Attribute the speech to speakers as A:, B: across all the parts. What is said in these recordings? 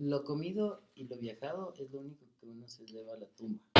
A: lo comido y lo viajado es lo único que uno se lleva a la tumba.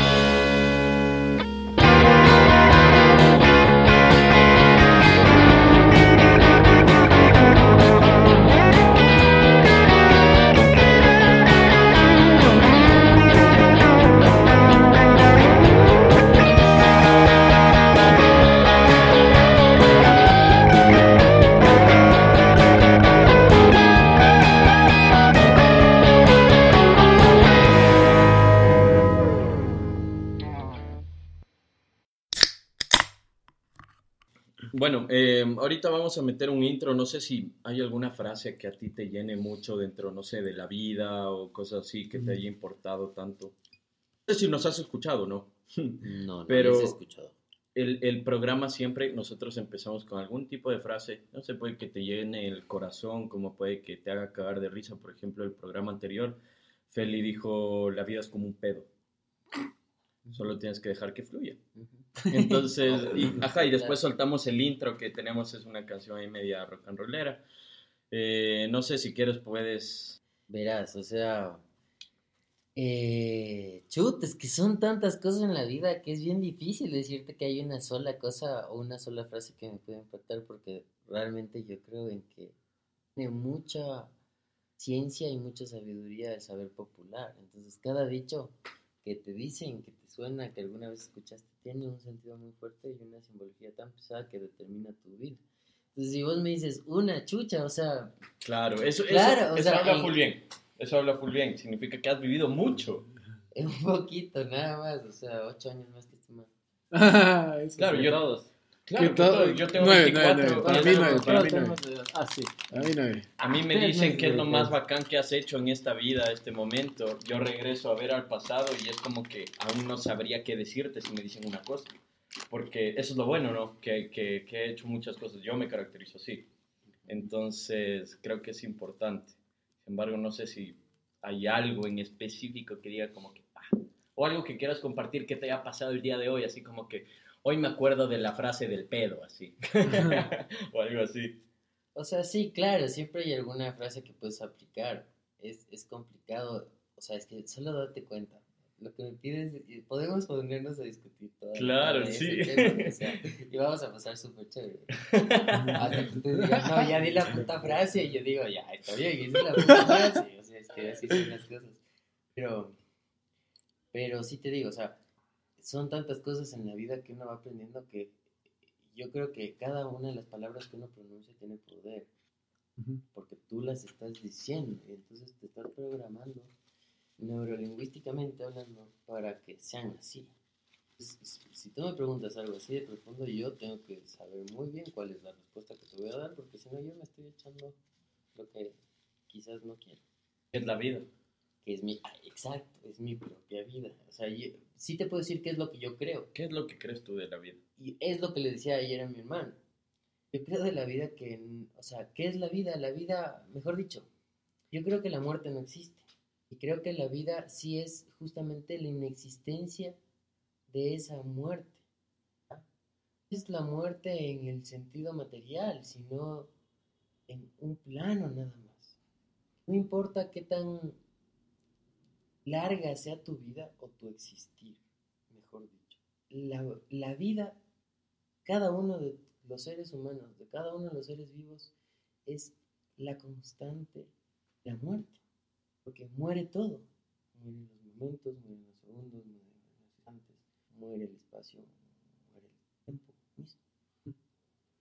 B: Ahorita vamos a meter un intro. No sé si hay alguna frase que a ti te llene mucho dentro, no sé, de la vida o cosas así que te haya importado tanto. No sé si nos has escuchado, ¿no?
A: No, no
B: Pero-
A: he escuchado.
B: El, el programa siempre nosotros empezamos con algún tipo de frase. No sé, puede que te llene el corazón, como puede que te haga cagar de risa. Por ejemplo, el programa anterior, Feli dijo, la vida es como un pedo. Solo tienes que dejar que fluya.
A: Ujú.
B: Entonces, y, ajá, y después soltamos el intro que tenemos, es una canción ahí media rock and rollera. Eh, no sé si quieres, puedes.
A: Verás, o sea, eh, chut, es que son tantas cosas en la vida que es bien difícil decirte que hay una sola cosa o una sola frase que me puede impactar porque realmente yo creo en que tiene mucha ciencia y mucha sabiduría el saber popular. Entonces, cada dicho que te dicen, que suena, que alguna vez escuchaste, tiene un sentido muy fuerte y una simbología tan pesada que determina tu vida. Entonces, si vos me dices una chucha, o sea,
B: Claro, eso,
A: Claro,
B: eso,
A: o
B: eso
A: sea,
B: habla full bien. Eso habla full bien. Significa que has vivido mucho.
A: Un poquito, nada más, o sea, ocho años más que este man.
B: Claro, yo-
C: todos.
B: Claro,
D: todo-
B: yo tengo
D: nueve,
B: 24.
D: nueve, nueve.
B: y
D: Para
B: es
D: mí para mí
C: edad. Ah, sí.
D: A mí no es.
B: A mí me dicen
C: no
B: que es lo más bacán que has hecho en esta vida, este momento. Yo regreso a ver al pasado y es como que aún no sabría qué decirte si me dicen una cosa. Porque eso es lo bueno, ¿no? Que, que, que he hecho muchas cosas. Yo me caracterizo así. Entonces, creo que es importante. Sin embargo, no sé si hay algo en específico que diga como que... ah, o algo que quieras compartir que te haya pasado el día de hoy, así como que... Hoy me acuerdo de la frase del pedo, así. o algo así.
A: O sea, sí, claro, siempre hay alguna frase que puedes aplicar. Es, es complicado, o sea, es que solo date cuenta. Lo que me pides, podemos ponernos a discutir todo.
B: Claro, sí.
A: ese tema, o sea, y vamos a pasar súper chévere. Hasta que tú digas, no, ya di la puta frase, y yo digo, ya, está bien, es la puta frase. O sea, es que así son las cosas. Pero, pero sí te digo, o sea, son tantas cosas en la vida que uno va aprendiendo que yo creo que cada una de las palabras que uno pronuncia tiene poder,
D: Ujú.
A: porque tú las estás diciendo, y entonces te estás programando neurolingüísticamente hablando para que sean así. Si tú me preguntas algo así de profundo, yo tengo que saber muy bien cuál es la respuesta que te voy a dar, porque si no yo me estoy echando lo que quizás no quiero
B: Es la vida.
A: Es mi, exacto, es mi propia vida. O sea, yo, sí te puedo decir qué es lo que yo creo.
B: ¿Qué es lo que crees tú de la vida?
A: Y es lo que le decía ayer a mi hermano. Yo creo de la vida que, o sea, ¿qué es la vida? La vida, mejor dicho, yo creo que la muerte no existe. Y creo que la vida sí es justamente la inexistencia de esa muerte. es la muerte en el sentido material, sino en un plano nada más. No importa qué tan larga sea tu vida o tu existir, mejor dicho. La, la vida, cada uno de los seres humanos, de cada uno de los seres vivos, es la constante, la muerte. Porque muere todo. Mueren los momentos, mueren los segundos, mueren los instantes, muere el espacio, muere el tiempo mismo.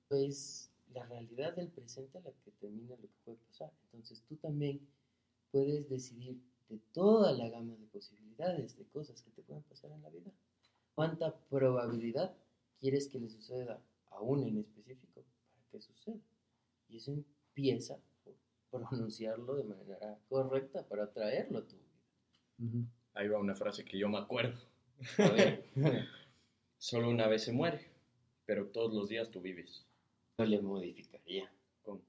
A: Es la realidad del presente la que determina lo que puede pasar. Entonces tú también puedes decidir de toda la gama de posibilidades de cosas que te pueden pasar en la vida. ¿Cuánta probabilidad quieres que le suceda a una en específico para que suceda? Y eso empieza por pronunciarlo de manera correcta para traerlo a tu vida.
B: Ahí va una frase que yo me acuerdo.
A: A ver,
B: Solo una vez se muere, pero todos los días tú vives.
A: yo le modificaría.
B: ¿Cómo?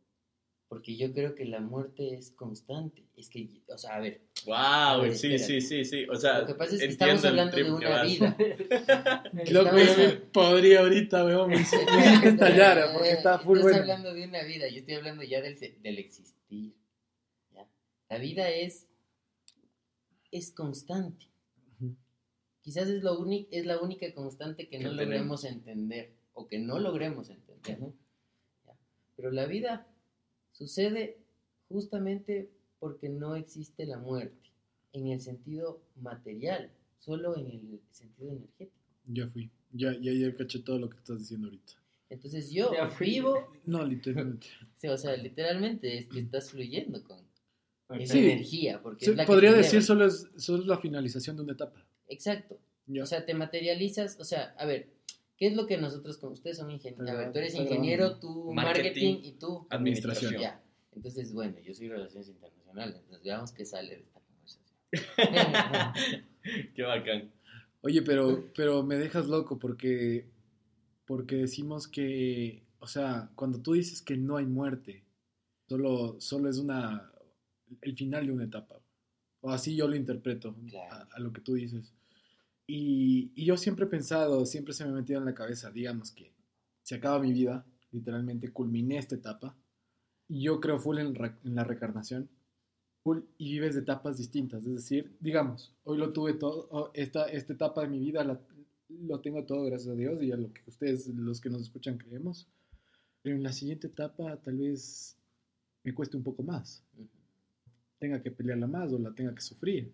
A: Porque yo creo que la muerte es constante. Es que, o sea, a ver,
B: ¡Wow!
A: ver,
B: sí, sí, sí, sí. O sea,
A: lo que pasa es que estamos hablando de una vida.
D: Loco, yo me podría ahorita, weón, me me estallara porque está full
A: Estás hablando de una vida, yo estoy hablando ya del, del existir. ¿ya? La vida es es constante. Quizás es, lo es la única constante que
B: Que
A: no
B: tenemos.
A: logremos entender o que no logremos entender. Pero la vida sucede justamente porque no existe la muerte en el sentido material, solo en el sentido energético.
D: Ya fui. Ya, ya, ya caché todo lo que estás diciendo ahorita.
A: Entonces yo vivo,
D: No, literalmente.
A: sí, o sea, literalmente es que estás fluyendo con esa
D: Sí.
A: energía, porque es la
D: podría decir solo es, solo es la finalización de una etapa.
A: Exacto.
D: Ya.
A: O sea, te materializas, o sea, a ver, ¿qué es lo que nosotros, como ustedes son ingenieros, a ver, tú eres ingeniero, tú marketing,
B: Marketing.
A: y tú
B: Administración.
A: ya. Entonces, bueno, yo soy relaciones internacionales, entonces veamos qué sale de esta conversación.
B: Qué bacán.
D: Oye, pero, pero me dejas loco porque, porque decimos que, o sea, cuando tú dices que no hay muerte, solo, solo es una, el final de una etapa. O así yo lo interpreto
A: Claro.
D: a, a lo que tú dices. Y, y yo siempre he pensado, siempre se me ha metido en la cabeza, digamos que se acaba mi vida, literalmente culminé esta etapa, yo creo full en, en la reencarnación, full, y vives de etapas distintas, es decir, digamos, hoy lo tuve todo, esta, esta etapa de mi vida la- lo tengo todo gracias a Dios y a lo que ustedes, los que nos escuchan, creemos, pero en la siguiente etapa tal vez me cueste un poco más, tenga que pelearla más o la tenga que sufrir.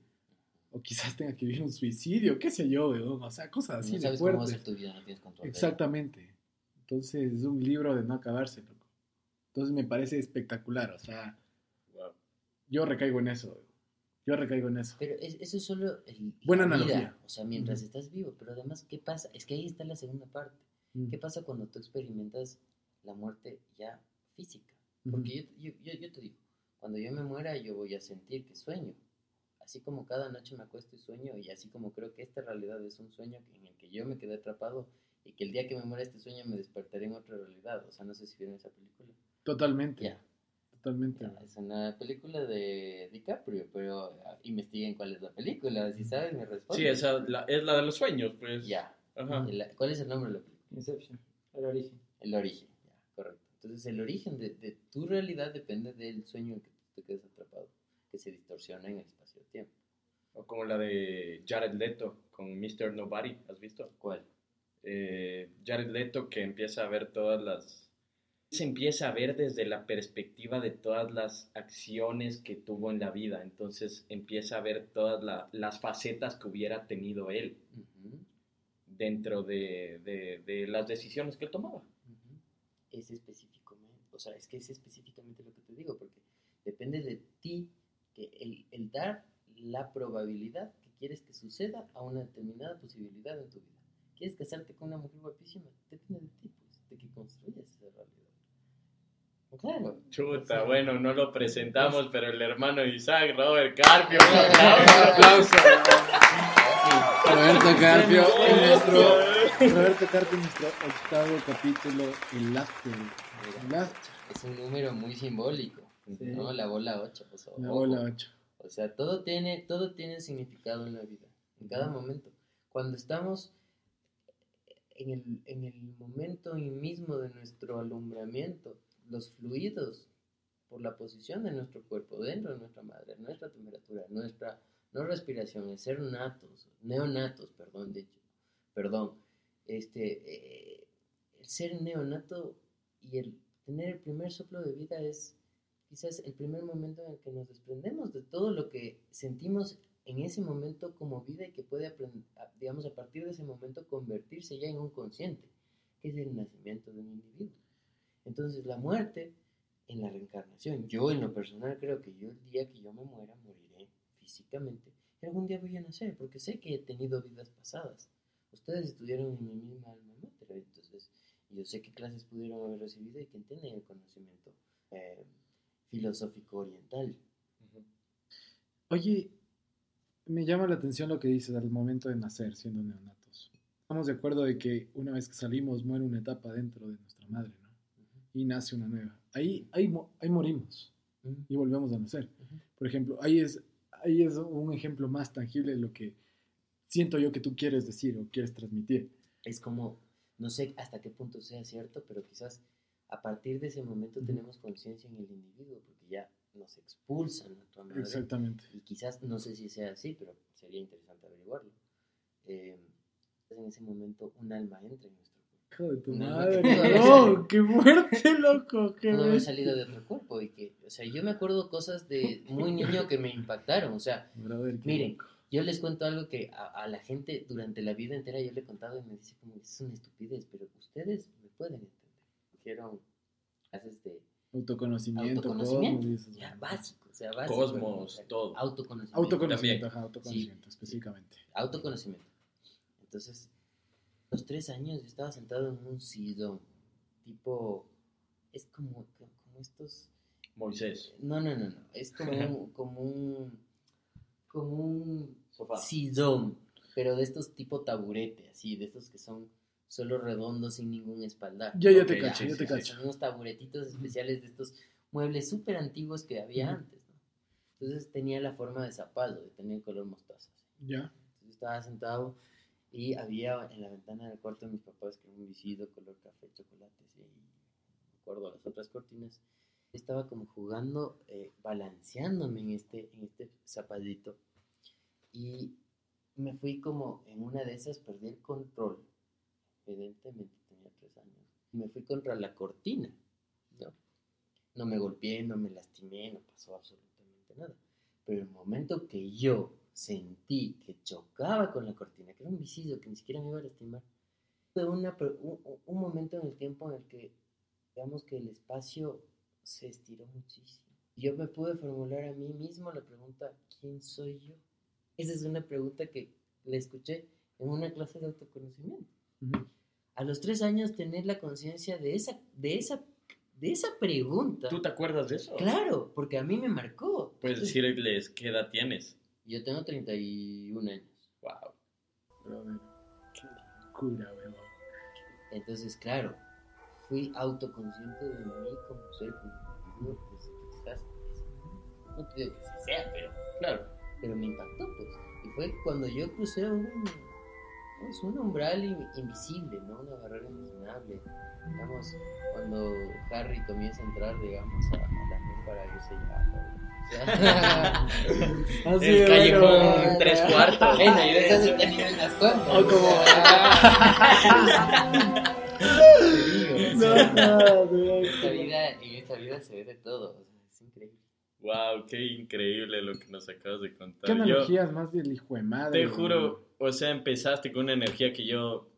D: O quizás tenga que vivir un suicidio, qué sé yo, weón, o sea, cosas así
A: no
D: de
A: sabes cómo va a ser tu vida, no tienes control. de.
D: Exactamente. Entonces es un libro de no acabarse, loco. Entonces me parece espectacular, o sea,
B: Wow.
D: yo recaigo en eso. Yo recaigo en eso.
A: Pero es- eso es solo el,
D: Buena analogía.
A: o sea, mientras estás vivo, pero además, ¿qué pasa? Es que ahí está la segunda parte.
D: Mm.
A: ¿Qué pasa cuando tú experimentas la muerte ya física? Porque yo, yo, yo, yo te digo, cuando yo me muera yo voy a sentir que sueño. Así como cada noche me acuesto y sueño, y así como creo que esta realidad es un sueño en el que yo me quedé atrapado y que el día que me muera este sueño me despertaré en otra realidad. O sea, no sé si vieron esa película.
D: Totalmente. Totalmente.
A: es una película de DiCaprio, pero ah, investiguen cuál es la película, si sabes me responden.
B: Sí, esa la- es la de los sueños, pues.
A: Ya.
B: Ajá.
A: ¿Cuál es el nombre de la película?
C: Inception, el origen.
A: El origen, ya, correcto. Entonces el origen de, de tu realidad depende del sueño en que te quedas atrapado, que se distorsiona en el espacio-tiempo.
B: O como la de Jared Leto con Mr. Nobody, ¿has visto?
A: ¿Cuál?
B: Eh, Jared Leto que empieza a ver todas las... Se empieza a ver desde la perspectiva de todas las acciones que tuvo en la vida. Entonces empieza a ver todas la- las facetas que hubiera tenido él dentro de, de- de las decisiones que él tomaba.
A: Es específicamente, o sea, es que es específicamente lo que te digo, porque depende de ti que el, el dar la probabilidad que quieres que suceda a una determinada posibilidad en tu vida. ¿Quieres casarte con una mujer guapísima? Depende de ti, pues, de que construyas esa realidad. Claro.
B: Chuta,
A: Sí.
B: bueno, no lo presentamos, pero el hermano de Isaac, Robert Carpio.
D: Un aplauso. Roberto Carpio, en nuestro, Roberto Carpio, nuestro octavo capítulo, el after.
A: Es un número muy simbólico, ¿no? La bola 8, pues,
D: La
A: ojo.
D: bola 8.
A: O sea, todo tiene, todo tiene significado en la vida, en cada momento. Cuando estamos en el, en el momento mismo de nuestro alumbramiento, los fluidos por la posición de nuestro cuerpo dentro de nuestra madre, nuestra temperatura, nuestra no respiración, el ser natos, neonatos, perdón, de hecho, perdón, este, eh, el ser neonato y el tener el primer soplo de vida es quizás el primer momento en el que nos desprendemos de todo lo que sentimos en ese momento como vida y que puede, digamos, a partir de ese momento convertirse ya en un consciente, que es el nacimiento de un individuo. Entonces, la muerte en la reencarnación, yo en lo personal creo que yo el día que yo me muera moriré físicamente y algún día voy a nacer, porque sé que he tenido vidas pasadas. Ustedes estudiaron en mi misma alma mater, entonces yo sé qué clases pudieron haber recibido y que entienden el conocimiento eh, filosófico oriental.
D: Oye, me llama la atención lo que dices al momento de nacer siendo neonatos. Estamos de acuerdo de que una vez que salimos muere una etapa dentro de nuestra madre, ¿no? Y nace una nueva. Ahí, ahí, ahí morimos y volvemos a nacer. Por ejemplo, ahí es, ahí es un ejemplo más tangible de lo que siento yo que tú quieres decir o quieres transmitir.
A: Es como, no sé hasta qué punto sea cierto, pero quizás a partir de ese momento tenemos conciencia en el individuo, porque ya nos expulsan a tu madre.
D: Exactamente.
A: Y quizás, no sé si sea así, pero sería interesante averiguarlo. Eh, en ese momento un alma entra en nuestro.
D: Hijo de tu
A: No,
D: madre.
A: no,
D: No, qué fuerte, loco. Qué
A: No haber
D: bestia.
A: salido de otro cuerpo y que, o sea, yo me acuerdo cosas de muy niño que me impactaron, o sea,
D: Brother,
A: Miren,
D: loco.
A: yo les cuento algo que a, a la gente durante la vida entera yo le he contado y me dice como, es una estupidez, pero ustedes me pueden entender. Hicieron clases de
D: Autoconocimiento,
A: autoconocimiento,
D: cosmos, dices,
A: ya básico, o sea, básico.
B: Cosmos,
A: ¿no?
B: todo.
A: Autoconocimiento.
D: Autoconocimiento, ajá, autoconocimiento, específicamente.
A: autoconocimiento. Entonces, los tres años yo estaba sentado en un sillón, tipo, es como, como estos
B: Moisés.
A: No, no, no, no. Es como un, como un, como un
B: Sofá.
A: sillón, pero de estos tipo taburete, así, de estos que son solo redondos sin ningún espaldar.
D: Ya, ya te cacho, ya te cacho.
A: Son unos taburetitos especiales de estos muebles súper antiguos que había antes, ¿no? Entonces tenía la forma de zapallo, de tener color mostaza.
D: Ya.
A: Entonces estaba sentado y había en la ventana del cuarto de mis papás que un visido color café, chocolate, sí, y me acuerdo las otras cortinas. Estaba como jugando, eh, balanceándome en este, en este zapadito. Y me fui como en una de esas, perdí el control. Evidentemente tenía tres años. Me fui contra la cortina. ¿no? no me golpeé, no me lastimé, no pasó absolutamente nada. Pero el momento que yo sentí que chocaba con la cortina, que era un visido que ni siquiera me iba a lastimar, fue una, un, un- momento en el tiempo en el que, digamos que el espacio se estiró muchísimo. Yo me pude formular a mí mismo la pregunta, ¿quién soy yo? Esa es una pregunta que le escuché en una clase de autoconocimiento.
D: Ujú.
A: A los tres años tener la conciencia de esa, de esa, de esa pregunta.
B: ¿Tú te acuerdas de eso?
A: Claro, porque a mí me marcó.
B: Puedes decirles qué edad tienes.
A: Yo tengo 31 años.
B: Wow.
D: Brother, qué locura, weón.
A: Entonces, claro, fui autoconsciente de mí como ser, como individuo, pues, quizás, no te digo que sí sea, pero,
B: Claro.
A: pero me impactó, pues. Y fue cuando yo crucé un, pues, un umbral in- invisible, ¿no? Una barrera inimaginable. Digamos, cuando Harry comienza a entrar, digamos, a, a la para irse ya.
D: Así
B: El callejón
D: bueno,
B: tres cuartos.
A: Bueno, yo de esas he tenido unas cuantas.
D: O como- No, no, no,
A: en esta vida, en esta vida se ve de todo, o sea, es increíble.
B: Wow, qué increíble lo que nos acabas de contar.
D: ¿Qué
B: Yo
D: analogías más del hijo de madre?
B: te juro, o sea, empezaste con una energía que yo.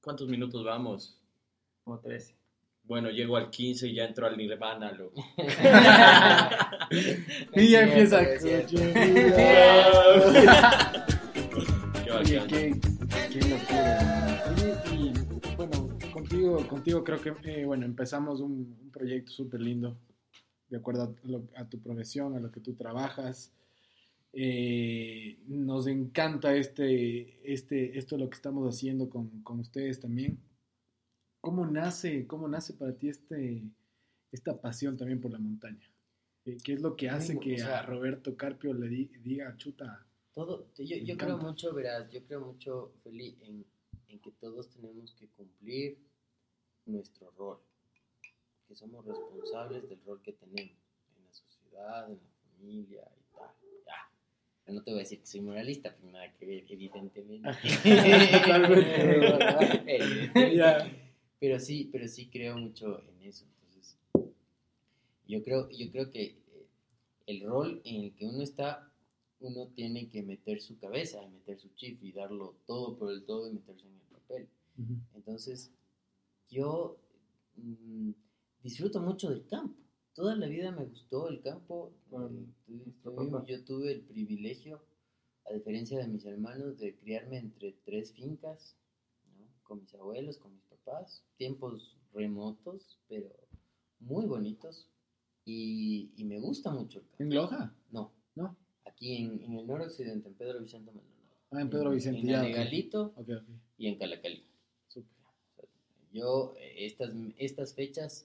B: ¿Cuántos minutos vamos?
C: Como 13.
B: Bueno, llego al 15 y ya entro al Nirvana, loco.
D: Y ya empieza.
B: Qué bacán.
D: qué, qué locura. Oye, y bueno, contigo, contigo creo que, eh, bueno, empezamos un, un proyecto súper lindo, de acuerdo a, lo- a tu profesión, a lo que tú trabajas. Eh, nos encanta este, este, esto lo que estamos haciendo con, con ustedes también. ¿Cómo nace, cómo nace para ti este, esta pasión también por la montaña? ¿Qué es lo que hace que
A: o sea-
D: a Roberto Carpio le di- diga, chuta,
A: Todo, yo, yo creo mucho, verás, yo creo mucho, Feli, en, en que todos tenemos que cumplir nuestro rol, que somos responsables del rol que tenemos en la sociedad, en la familia y tal. Ya. No te voy a decir que soy moralista, pues nada que ver, evidentemente.
D: Totalmente.
A: Evidentemente. Pero sí, pero sí creo mucho en eso. Entonces, yo creo, yo creo que eh, el rol en el que uno está, uno tiene que meter su cabeza, meter su chip y darlo todo por el todo y meterse en el papel. Entonces, yo mm, disfruto mucho del campo. Toda la vida me gustó el campo. Eh, yo tuve el privilegio, a diferencia de mis hermanos, de criarme entre tres fincas, ¿no? con mis abuelos, con mis papás. Tiempos remotos, pero muy bonitos. Y, y me gusta mucho el.
D: ¿En Loja?
A: No,
D: ¿No?
A: aquí en, en el noroccidente, en Pedro Vicente Maldonado.
D: Ah, en Pedro Vicente,
A: En
D: ya, ok.
A: Alegalito
D: Ok, ok.
A: y en Calacalí. Yo, eh, estas, estas fechas,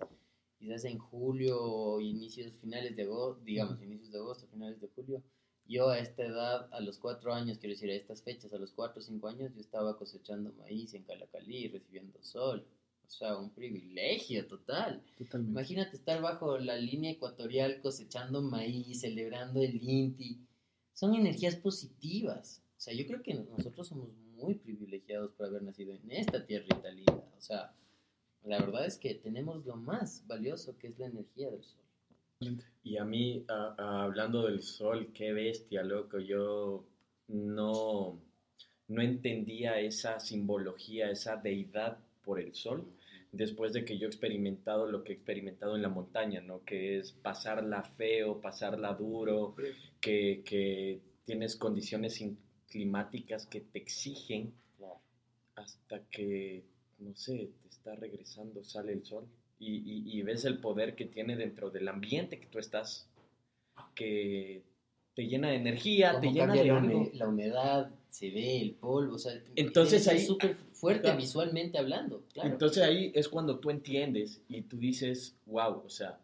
A: quizás en julio, inicios, finales de agosto, digamos, inicios de agosto, finales de julio, yo a esta edad, a los cuatro años, quiero decir, a estas fechas, a los cuatro o cinco años, yo estaba cosechando maíz en Calacalí, recibiendo sol. O sea, un privilegio total.
D: Totalmente.
A: Imagínate estar bajo la línea ecuatorial cosechando maíz, celebrando el Inti. Son energías positivas. O sea, yo creo que nosotros somos muy privilegiados por haber nacido en esta tierrita linda. O sea, la verdad es que tenemos lo más valioso que es la energía del sol.
B: Y a mí, a- a- hablando del sol, qué bestia, loco. Yo no, no entendía esa simbología, esa deidad por el sol, después de que yo he experimentado lo que he experimentado en la montaña, ¿no? Que es pasarla feo, pasarla duro, que, que tienes condiciones climáticas que te exigen hasta que, no sé, te está regresando, sale el sol y, y- y ves el poder que tiene dentro del ambiente que tú estás, que te llena de energía, te llena de
A: la,
B: algo.
A: la humedad, se ve el polvo, o sea,
B: Entonces ahí-
A: súper fuerte
B: Claro.
A: visualmente hablando, claro.
B: Entonces ahí es cuando tú entiendes y tú dices, wow, o sea,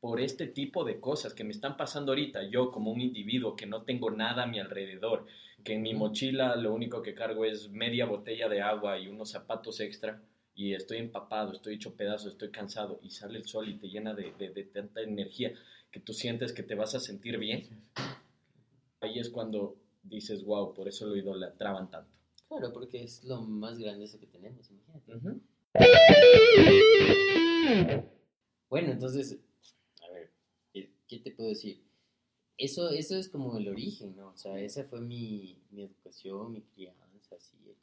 B: por este tipo de cosas que me están pasando ahorita, yo como un individuo que no tengo nada a mi alrededor, que en mi mochila lo único que cargo es media botella de agua y unos zapatos extra, y estoy empapado, estoy hecho pedazos, estoy cansado, y sale el sol y te llena de, de- de tanta energía que tú sientes que te vas a sentir bien, ahí es cuando dices, wow, por eso lo idolatraban tanto.
A: Claro, porque es lo más grande que tenemos, imagínate.
B: Ujú.
A: Bueno, entonces, a ver, ¿qué- ¿qué te puedo decir? Eso, eso es como el origen, ¿no? O sea, esa fue mi, mi educación, mi crianza, así, el.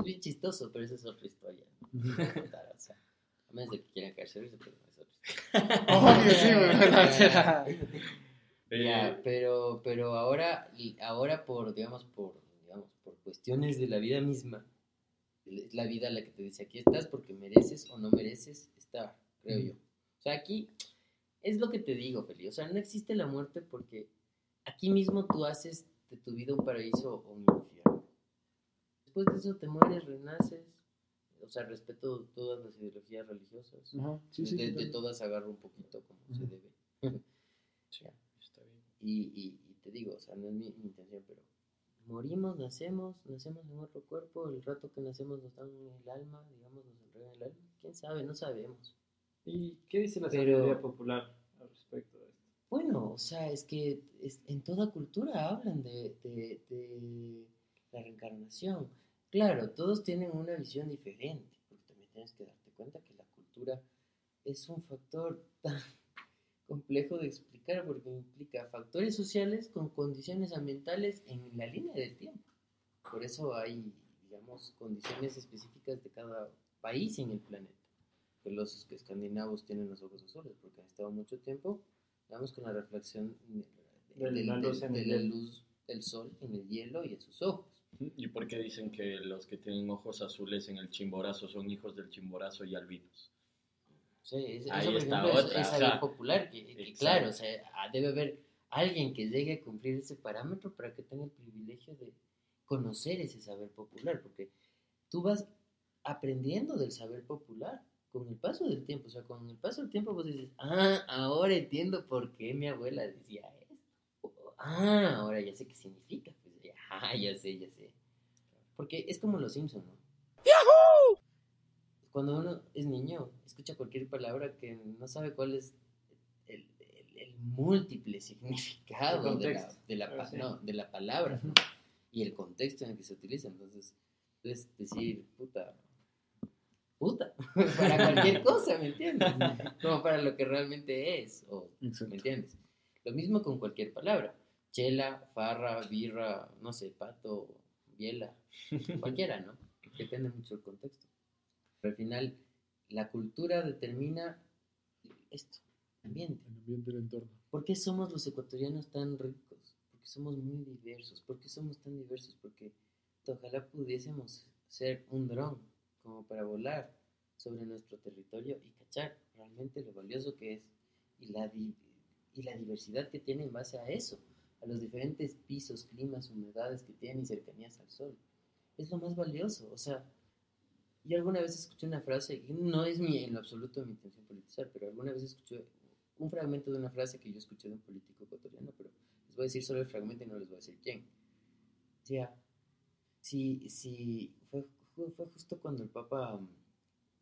A: Es bien chistoso, pero esa es otra historia. ¿no? Contar, o sea, a menos de que quieran caer serios, pero no es otra historia.
D: Obvio, sí, güey.
A: Ya,
B: Eh,
A: pero, pero ahora, y ahora por, digamos, por, digamos, por cuestiones de la vida misma, es la vida la que te dice, aquí estás porque mereces o no mereces estar, creo yo. O sea, aquí es lo que te digo, Feli. O sea, no existe la muerte porque aquí mismo tú haces de tu vida un paraíso o un infierno. Después de eso te mueres, renaces. O sea, respeto todas las ideologías religiosas.
D: Ajá, sí, sí,
A: de, de
D: totalmente.
A: todas agarro un poquito como se debe.
B: sí, está bien.
A: Y, y, y te digo, o sea, no es mi, mi intención, pero morimos, nacemos, nacemos en otro cuerpo, el rato que nacemos nos dan el alma, digamos, nos entregan el alma, quién sabe, no sabemos.
C: ¿Y qué dice la
A: Pero-
C: sabiduría popular al respecto de esto?
A: Bueno, o sea, es que es- en toda cultura hablan de, de- de la reencarnación. Claro, todos tienen una visión diferente, porque también tienes que darte cuenta que la cultura es un factor tan complejo de explicar porque implica factores sociales con condiciones ambientales en la línea del tiempo. Por eso hay, digamos, condiciones específicas de cada país en el planeta. Que los escandinavos tienen los ojos azules porque han estado mucho tiempo, digamos, con la reflexión de,
C: la
A: de luz del sol en el hielo y en sus ojos.
B: ¿Y por qué dicen que los que tienen ojos azules en el chimborazo son hijos del chimborazo y albinos?
A: Sí, es-
B: Ahí
A: eso, por ejemplo, es- es, popular, que, claro, o sea, ah, debe haber alguien que llegue a cumplir ese parámetro para que tenga el privilegio de conocer ese saber popular, porque tú vas aprendiendo del saber popular con el paso del tiempo, o sea, con el paso del tiempo vos dices, ah, ahora entiendo por qué mi abuela decía esto, ah, ahora ya sé qué significa, ya, ah, ya sé, ya sé, porque es como los Simpsons, ¿no? cuando uno es niño, escucha cualquier palabra que no sabe cuál es el, el- el múltiple significado
C: El
A: de la,
C: contexto.
A: de, la,
C: Ah,
A: pa-
C: sí.
A: no, de la palabra ¿no? y el contexto en el que se utiliza. Entonces, es decir, puta, puta, para cualquier cosa, ¿me entiendes? Como para lo que realmente es, o. ¿me entiendes? Lo mismo con cualquier palabra. Chela, farra, birra, no sé, pato, biela, cualquiera, ¿no? Depende mucho del contexto. Pero al final, la cultura determina esto, el ambiente.
D: El ambiente del entorno.
A: ¿Por qué somos los ecuatorianos tan ricos? Porque somos muy diversos. ¿Por qué somos tan diversos? Porque ojalá pudiésemos ser un dron como para volar sobre nuestro territorio y cachar realmente lo valioso que es y la, y la diversidad que tiene en base a eso, a los diferentes pisos, climas, humedades que tiene y cercanías al sol. Es lo más valioso. O sea, yo alguna vez escuché una frase, y no es mi, en lo absoluto mi intención politizar, pero alguna vez escuché un fragmento de una frase que yo escuché de un político ecuatoriano, pero les voy a decir solo el fragmento y no les voy a decir quién. Decía, si, si fue, fue, justo cuando el Papa,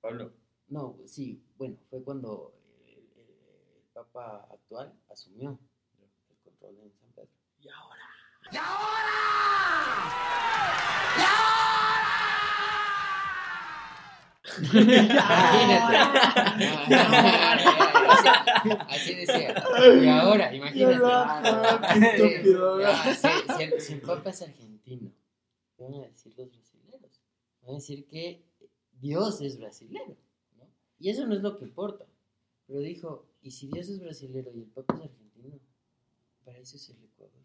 B: Pablo.
A: No, sí, bueno, fue cuando el, el- el Papa actual asumió control en San Pedro. Y ahora. Imagínate. así, así decía. Y ahora, imagínate. Ya, si, si el, si el Papa es argentino, ¿qué van a decir los brasileños? Van a decir que Dios es brasilero. ¿no? Y eso no es lo que importa. Pero dijo, ¿y si Dios es brasilero y el Papa es argentino? Para eso es el Ecuador.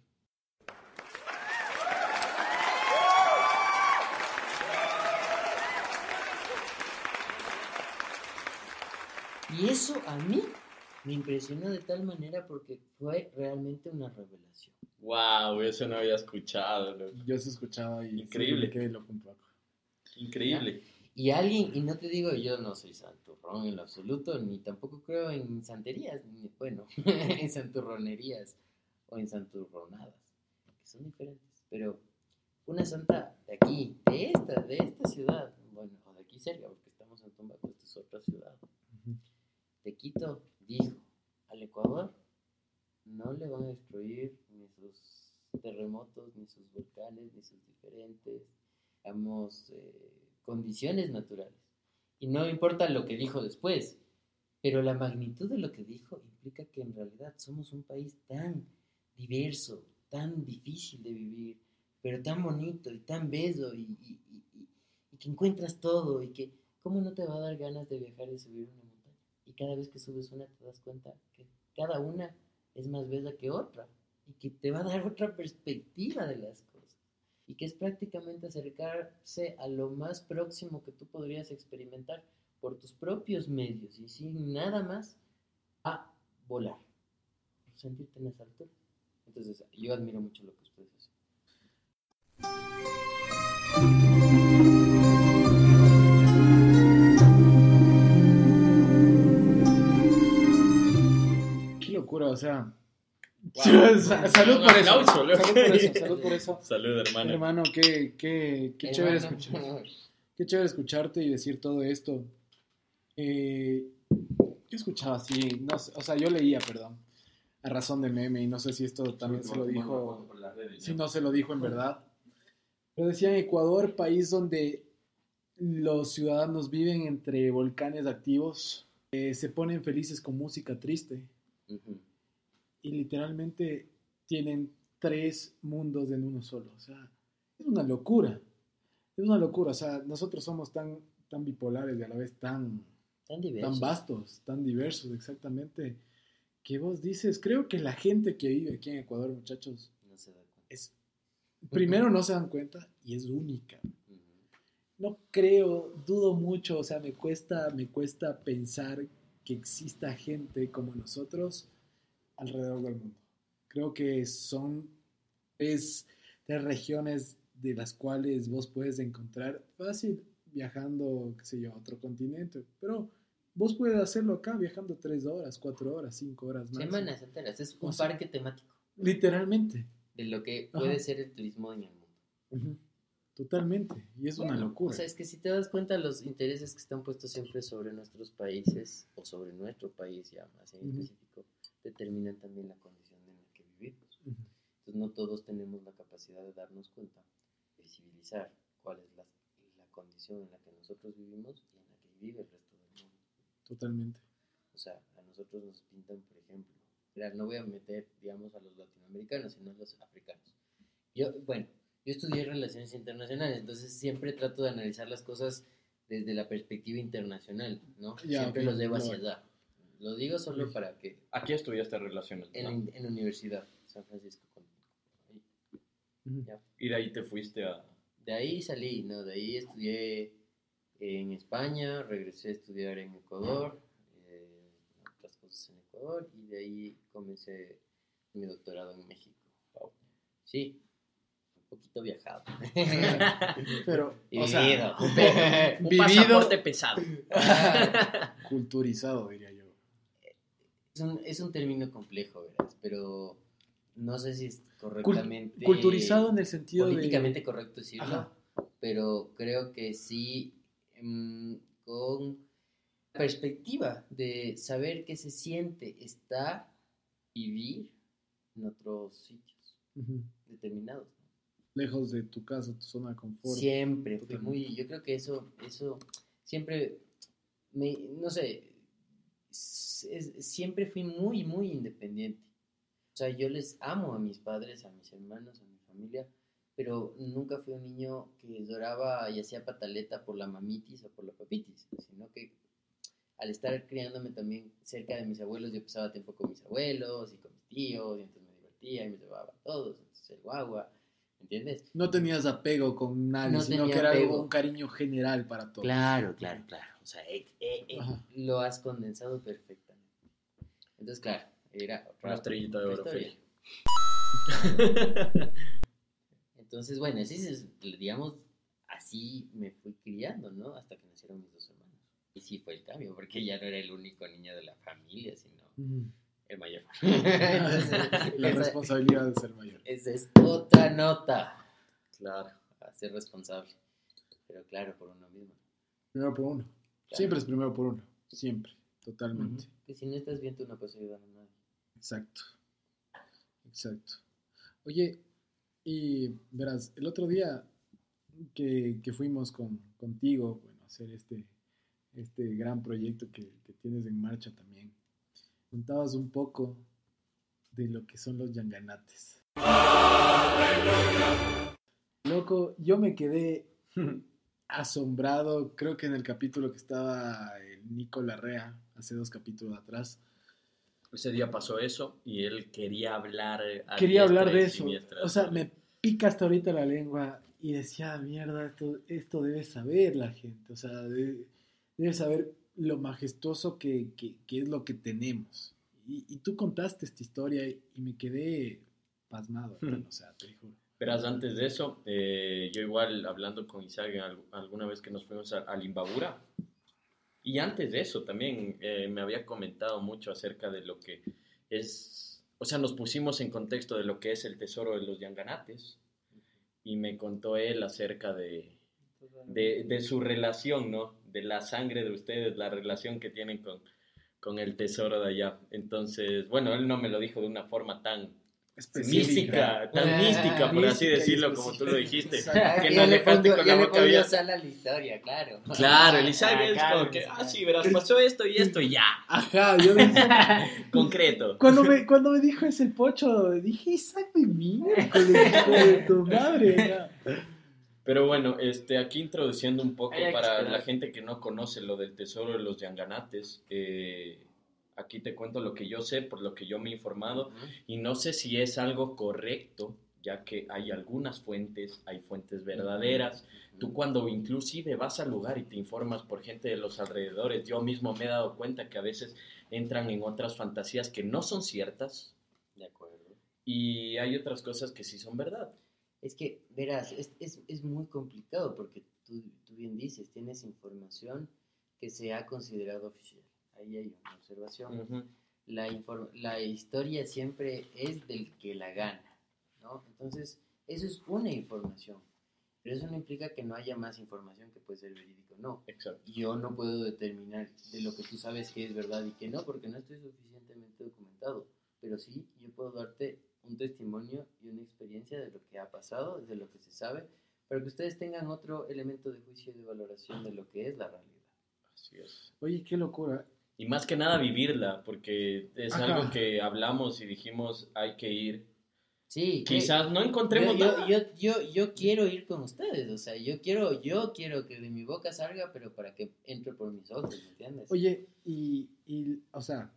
A: Y eso a mí me impresionó de tal manera porque fue realmente una revelación.
B: Wow, eso no había escuchado, loco.
D: Yo se escuchaba y
B: Increíble.
D: sí, loco un poco.
B: Increíble.
A: Y alguien, y no te digo, yo no soy santurrón en lo absoluto, ni tampoco creo en santerías, ni, bueno, en santurronerías o en santurronadas, que son diferentes. Pero una santa de aquí, de esta, de esta ciudad, bueno, o de aquí cerca, porque estamos en Tumbaco, esta es otra ciudad, de Quito, dijo al Ecuador, no le van a destruir ni sus terremotos, ni sus volcanes, ni sus diferentes, digamos, eh, condiciones naturales. Y no importa lo que dijo después, pero la magnitud de lo que dijo implica que en realidad somos un país tan diverso, tan difícil de vivir, pero tan bonito y tan bello y, y- y- que encuentras todo y que, ¿cómo no te va a dar ganas de viajar y subir una montaña? Y cada vez que subes una te das cuenta que cada una es más bella que otra y que te va a dar otra perspectiva de las cosas y que es prácticamente acercarse a lo más próximo que tú podrías experimentar por tus propios medios y sin nada más a volar, sentirte en esa altura. Entonces, yo admiro mucho lo que ustedes hacen.
D: Qué locura, o sea.
B: Wow.
D: Sa- salud por eso.
B: aplauso.
D: Salud por eso, salud por eso.
B: Salud, hermano.
D: Hermano, qué, qué, qué chévere escuchar. Qué chévere escucharte y decir todo esto. Eh, yo escuchaba así, no sé, o sea, yo leía, perdón, a razón de meme, y no sé si esto también se lo dijo, si no se lo dijo en verdad. Pero decía en Ecuador, país donde los ciudadanos viven entre volcanes activos, eh, se ponen felices con música triste y literalmente tienen tres mundos en uno solo. O sea, es una locura. Es una locura. O sea, nosotros somos tan, tan bipolares y a la vez tan,
A: tan
D: vastos, tan diversos, exactamente. Que vos dices, creo que la gente que vive aquí en Ecuador, muchachos,
A: No se da cuenta.
D: es primero no se dan cuenta y es única. No creo, dudo mucho, o sea, me cuesta, me cuesta pensar que exista gente como nosotros alrededor del mundo. Creo que son es de regiones de las cuales vos puedes encontrar fácil viajando, qué sé yo, a otro continente, pero vos puedes hacerlo acá viajando tres horas, cuatro horas, cinco horas más.
A: Semanas enteras. Es un
D: O sea,
A: parque temático
D: Literalmente.
A: de lo que
D: Ajá.
A: puede ser el turismo en el mundo.
D: Totalmente. Y es una
A: Bueno,
D: locura.
A: O sea, es que si te das cuenta, los intereses que están puestos siempre sobre nuestros países, o sobre nuestro país ya más en
D: Ujú.
A: específico, determinan también la condición en la que vivimos.
D: Ujú.
A: Entonces, no todos tenemos la capacidad de darnos cuenta, de visibilizar cuál es la, la condición en la que nosotros vivimos y en la que vive el resto.
D: Totalmente.
A: O sea, a nosotros nos pintan, por ejemplo, mira, no voy a meter, digamos, a los latinoamericanos, sino a los africanos. Yo, bueno, yo estudié relaciones internacionales, entonces siempre trato de analizar las cosas desde la perspectiva internacional, ¿no?
D: Ya,
A: siempre
D: ok,
A: los llevo hacia allá. Lo digo solo para que
B: Aquí estudiaste relaciones.
A: en,
B: ¿no?
A: la- en la universidad, San Francisco. con- ahí.
B: Y de ahí te fuiste a...
A: De ahí salí, ¿no? De ahí estudié en España, regresé a estudiar en Ecuador, eh, otras cosas en Ecuador, y de ahí comencé mi doctorado en México. Wow. Sí, un poquito viajado.
D: Pero,
A: Y
D: o sea,
A: vivido.
B: Un
D: Vivido.
B: pasaporte pesado.
D: culturizado, diría yo.
A: es, un, es un término complejo, ¿verdad? Pero no sé si es correctamente...
D: Culturizado en el sentido
A: políticamente
D: de...
A: correcto decirlo,
D: Ajá.
A: pero creo que sí mm, con perspectiva de saber qué se siente estar, vivir en otros sitios determinados.
D: Lejos de tu casa, tu zona de confort.
A: Siempre fui
D: Totalmente.
A: muy, yo creo que eso, eso siempre, me, no sé, es- siempre fui muy, muy independiente. O sea, yo les amo a mis padres, a mis hermanos, a mi familia, pero nunca fui un niño que lloraba y hacía pataleta por la mamitis o por la papitis, sino que al estar criándome también cerca de mis abuelos, yo pasaba tiempo con mis abuelos y con mis tíos, y entonces me divertía y me llevaba a todos, entonces el guagua, ¿me entiendes?
D: No tenías apego con nadie,
A: No
D: sino que era
A: apego.
D: un cariño general para todos.
A: Claro, claro, claro. O sea, eh, eh, eh, lo has condensado perfectamente. Entonces, claro, era otra-
B: Una estrellita de oro.
A: Entonces, bueno, así es, digamos, así me fui criando, ¿no? Hasta que nacieron mis dos hermanos. Y sí fue el cambio, porque ya no era el único niño de la familia, sino el mayor. Entonces,
D: La
A: esa,
D: responsabilidad de ser mayor.
A: esa es otra nota
B: Claro.
A: a ser responsable. Pero claro, por uno mismo.
D: Primero por uno. Siempre es primero por uno. Siempre. Totalmente.
A: Que si no estás bien, tú no puedes ayudar a nadie.
D: Exacto. Exacto. Oye, y verás, el otro día que, que fuimos con, contigo, bueno, a hacer este, este gran proyecto que, que tienes en marcha también, contabas un poco de lo que son los yanganates. Loco, yo me quedé asombrado, creo que en el capítulo que estaba el Nico Larrea, hace dos capítulos atrás,
B: Ese día pasó eso y él quería hablar. a
D: quería hablar de eso. O sea, me pica hasta ahorita la lengua y decía, mierda, esto, esto debe saber la gente. O sea, debe, debe saber lo majestuoso que, que- que es lo que tenemos. Y, y tú contaste esta historia y, me quedé pasmado. hermano, O sea, te juro.
B: Verás, antes de eso, eh, yo igual hablando con Isaac al- alguna vez que nos fuimos a, a Limbabura, y antes de eso también eh, me había comentado mucho acerca de lo que es, o sea, nos pusimos en contexto de lo que es el tesoro de los yanganates, y me contó él acerca de, de, de su relación, ¿no? De la sangre de ustedes, la relación que tienen con, con el tesoro de allá. Entonces, bueno, él no me lo dijo de una forma tan mística, tan
A: Ah,
B: mística, por así
D: mística
B: decirlo, como tú lo
D: específica.
B: dijiste. Que no
A: le pongo,
B: con la boca abierta.
A: sal a la historia, claro.
B: Claro, el Isaac
C: Ah,
B: es
C: claro,
B: como que, ah,
C: sí.
B: verás, pasó esto y esto y ya,
D: Ajá, yo decía-
B: concreto.
D: cuando, me, cuando me dijo ese pocho, dije, Isaac de miércoles, hijo de tu madre. ya".
B: Pero bueno, este, aquí introduciendo un poco para la gente que no conoce lo del tesoro de los yanganates, eh, aquí te cuento lo que yo sé, por lo que yo me he informado, y no sé si es algo correcto, ya que hay algunas fuentes, hay fuentes verdaderas. Tú cuando inclusive vas al lugar y te informas por gente de los alrededores, yo mismo me he dado cuenta que a veces entran en otras fantasías que no son ciertas
A: De acuerdo.
B: y hay otras cosas que sí son verdad.
A: Es que, verás, es, es, es muy complicado porque tú, tú bien dices, tienes información que se ha considerado oficial. Ahí hay una observación. La, infor- la historia siempre es del que la gana, ¿no? Entonces, eso es una información, pero eso no implica que no haya más información que puede ser verídico, no.
B: Exacto.
A: Yo no puedo determinar de lo que tú sabes que es verdad y que no, porque no estoy suficientemente documentado, pero sí, yo puedo darte un testimonio y una experiencia de lo que ha pasado, de lo que se sabe, para que ustedes tengan otro elemento de juicio y de valoración de lo que es la realidad.
B: Así es.
D: Oye, qué locura.
B: Y más que nada vivirla, porque es
D: Ajá.
B: algo que hablamos y dijimos hay que ir.
A: Sí, que-
B: Quizás no encontremos
A: yo,
B: nada.
A: yo, yo, yo, yo quiero ir con ustedes, o sea, yo quiero, yo quiero que de mi boca salga, pero para que entre por mis ojos, ¿me entiendes?
D: Oye, y, y, o sea,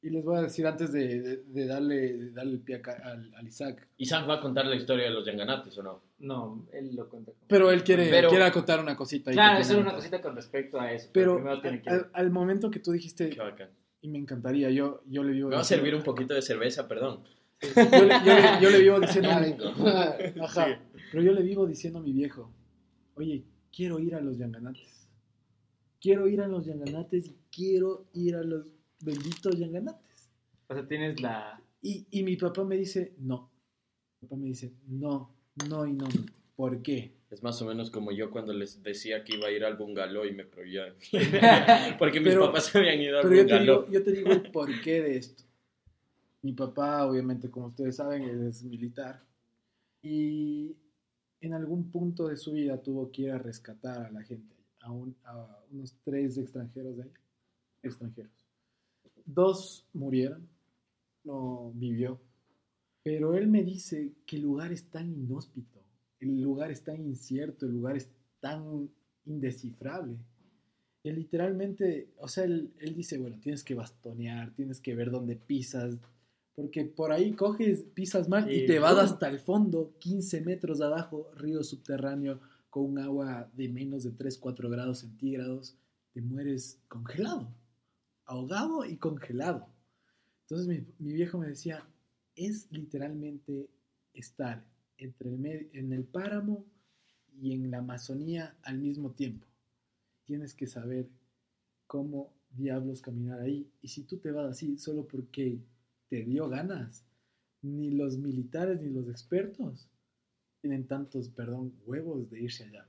D: y les voy a decir antes de, de- de darle, de darle el pie a ca- al, al Isaac,
B: Isaac va a contar la historia de los yanganates, ¿o no?
C: No, él lo cuenta. como-
D: pero él quiere,
B: Pero-
D: quiere acotar una cosita.
C: Claro, eso era una cosita con respecto a eso.
D: Pero
C: primero tiene que...
D: al, al momento que tú dijiste,
B: Qué bacán.
D: y me encantaría, yo, yo le vivo
B: Me va a servir un poquito de cerveza, perdón.
D: yo, le, yo le- yo le vivo diciendo. Ajá, pero yo le vivo diciendo a mi viejo, oye, quiero ir a los yanganates. Quiero ir a los yanganates y quiero ir a los benditos yanganates.
C: O sea, tienes la...
D: Y, y mi papá me dice, no. Mi papá me dice, no, no y no. ¿Por qué?
B: Es más o menos como yo cuando les decía que iba a ir al bungalow y me prohibían. Porque mis
D: Pero-
B: papás se habían ido al
D: Pero yo te,
B: bungalow.
D: digo, yo te digo el porqué de esto. Mi papá, obviamente, como ustedes saben, es militar. Y en algún punto de su vida tuvo que ir a rescatar a la gente, a, un- a unos tres extranjeros de ahí. Extranjeros. Dos murieron, no vivió. Pero él me dice que el lugar es tan inhóspito, el lugar es tan incierto, el lugar es tan indescifrable. Él literalmente, o sea, él, él dice, bueno, tienes que bastonear, tienes que ver dónde pisas, porque por ahí coges, pisas mal y
C: Y
D: te vas hasta el fondo, 15 metros abajo, río subterráneo, con un agua de menos de 3, 4 grados centígrados, te mueres congelado, ahogado y congelado. Entonces mi, viejo me decía, es literalmente estar entre el en el páramo y en la Amazonía al mismo tiempo. Tienes que saber cómo diablos caminar ahí. Y si tú te vas así solo porque te dio ganas, ni los militares ni los expertos tienen tantos, perdón, huevos de irse allá.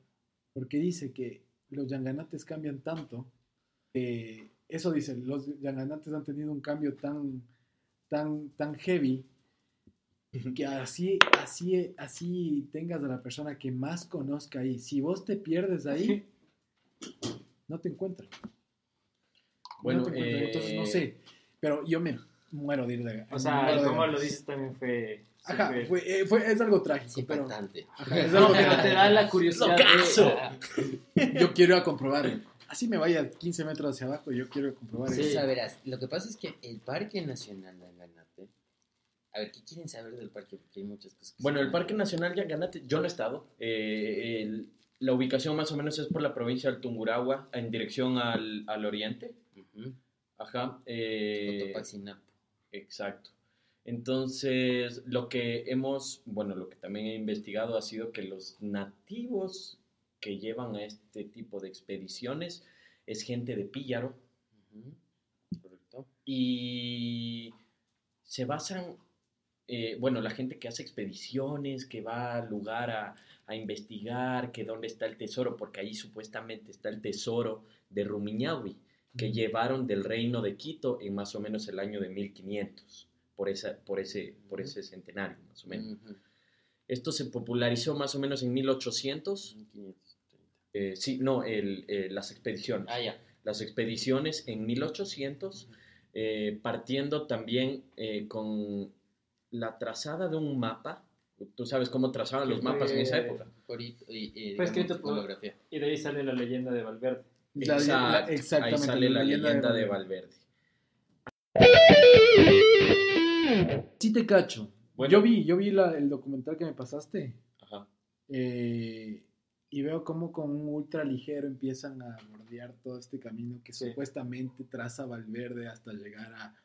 D: Porque dice que los yanganates cambian tanto, que eso dice, los yanganates han tenido un cambio tan, tan, tan heavy que así, así, así tengas a la persona que más conozca ahí. Si vos te pierdes ahí, no te encuentran.
B: Bueno,
D: no te encuentran. Entonces, no
B: eh,
D: sé. Pero yo me muero de ir de
C: O sea, como lo dices también fue...
D: Ajá, fue, eh, fue- es algo trágico. Pero, ajá, es
C: No,
D: algo
C: pero
D: que-
C: te da la curiosidad
D: yo quiero ir a comprobarlo. Así me vaya 15 metros hacia abajo, yo quiero comprobar
A: Sí.
D: eso.
A: Sea, verás, lo que pasa es que el Parque Nacional de Anganate. A ver, ¿qué quieren saber del parque? Porque hay muchas cosas. que
B: Bueno, el Parque Nacional Yanganate, yo no he estado. Eh, el- la ubicación más o menos es por la provincia del Tungurahua, en dirección al, al oriente. Ajá. eh,
A: Cotopaxi-Napo.
B: Exacto. Entonces, lo que hemos, bueno, lo que también he investigado ha sido que los nativos que llevan a este tipo de expediciones es gente de Píllaro.
A: Correcto.
B: y se basan, eh, bueno, la gente que hace expediciones, que va al lugar a, a investigar, que dónde está el tesoro, porque ahí supuestamente está el tesoro de Rumiñahui, que llevaron del reino de Quito en más o menos el año de 1500, por, esa, por, ese, por ese centenario, más o menos. Esto se popularizó más o menos en 1800.
A: 1530.
B: Eh, sí, no, el, eh, las expediciones.
A: Ah, ya.
B: Las expediciones en 1800, eh, partiendo también eh, con la trazada de un mapa. Tú sabes cómo trazaban los mapas en esa época.
A: Por, y,
C: Fue escrito por-. Y de ahí sale la leyenda de Valverde.
B: Exacto,
D: la- exactamente,
B: Ahí sale la leyenda, de
D: Valverde.
B: Valverde.
D: Sí te cacho.
B: Bueno.
D: Yo vi, yo vi la- el documental que me pasaste
B: Ajá.
D: eh, y veo cómo con un ultra ligero empiezan a bordear todo este camino que
C: Sí.
D: supuestamente traza Valverde hasta llegar a,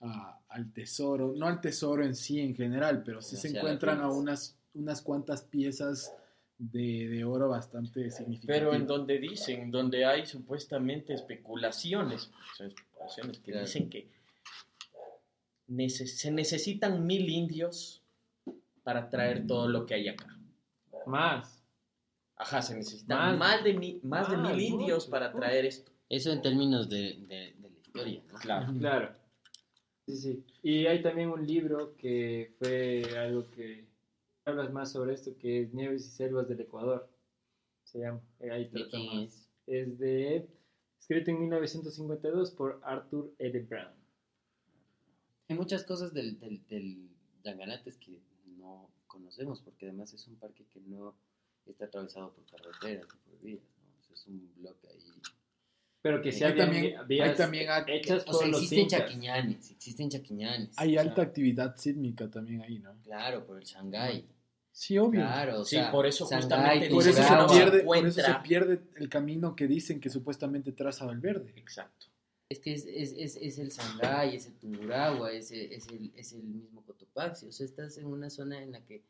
D: a- al tesoro, no al tesoro en sí en general, pero sí se encuentran a unas, unas cuantas piezas de, de oro bastante significativas.
B: Pero en donde dicen, donde hay supuestamente especulaciones, son especulaciones que
A: Claro.
B: dicen que se necesitan mil indios para traer todo lo que hay acá.
C: Más.
B: Ajá, se necesitan
C: Más.
B: más, de, mi- más de
C: Más,
B: mil indios para traer esto.
A: Eso en términos de, de, de la historia, ¿no?
B: Claro.
C: Claro. Sí, sí. Y hay también un libro que fue algo que hablas más sobre esto, que es Nieves y Selvas del Ecuador. Se llama. Eh, Ahí
A: ¿De
C: trata
A: quién
C: más.
A: es?
C: Es de. Escrito en 1952 por Arthur L. Brown.
A: Hay muchas cosas del, del, del Yanganates que no conocemos, porque además es un parque que no está atravesado por carreteras o por vías, ¿no? O sea, es un bloque ahí.
C: Pero que habían
D: también-
C: vías
D: hay también
C: hechas
A: O
C: por
A: sea,
C: los
A: existen
C: incas.
A: chaquiñanes, existen chaquiñanes.
D: Hay
A: o sea,
D: alta actividad sísmica también ahí, ¿no?
A: Claro, por el Shanghái.
D: Sí, obvio.
A: Claro, o
B: Sí,
A: sea,
B: por eso justamente
D: Por eso, se pierde, por eso se pierde el camino que dicen que supuestamente traza Valverde.
B: Exacto.
A: Es que es, es, es, es el Shanghái, es el Tungurahua, es, el- es, el, es el mismo Cotopaxi. O sea, estás en una zona en la que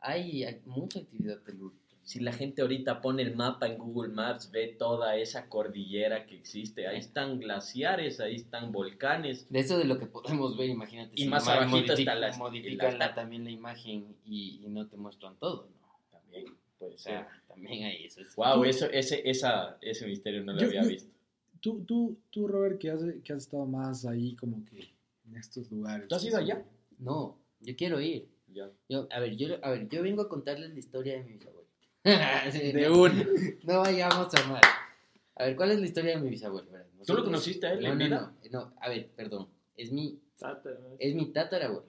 A: hay, hay mucha actividad telúrica.
B: Si la gente ahorita pone el mapa en Google Maps, ve toda esa cordillera que existe. Ahí están glaciares, ahí están volcanes.
A: De eso de lo que podemos ver, imagínate.
B: Y
A: si
B: más abajito
A: modific-
B: está la-
A: modifican
B: la-
A: también la imagen y, y no te muestran todo, ¿no?
B: También Puede
A: O
B: ser.
A: sea, también hay eso. es-
B: Wow, eso, ese, esa, ese misterio no lo
D: Yo-
B: había
D: yo-
B: visto.
D: Tú, tú, tú Robert, que has, que has estado más ahí como que en estos lugares.
B: ¿Tú has ido allá?
A: No, yo quiero ir.
B: Ya.
A: Yo, a ver, yo, a ver, yo vengo a contarles la historia de mi bisabuelo. Sí,
D: De
A: no,
D: un.
A: no vayamos a mal. A ver, ¿cuál es la historia de mi bisabuelo?
B: ¿Tú lo conociste a él
A: No, no, no, no, a ver, perdón. Es mi,
C: Tata, ¿no?
A: es mi tatarabuelo.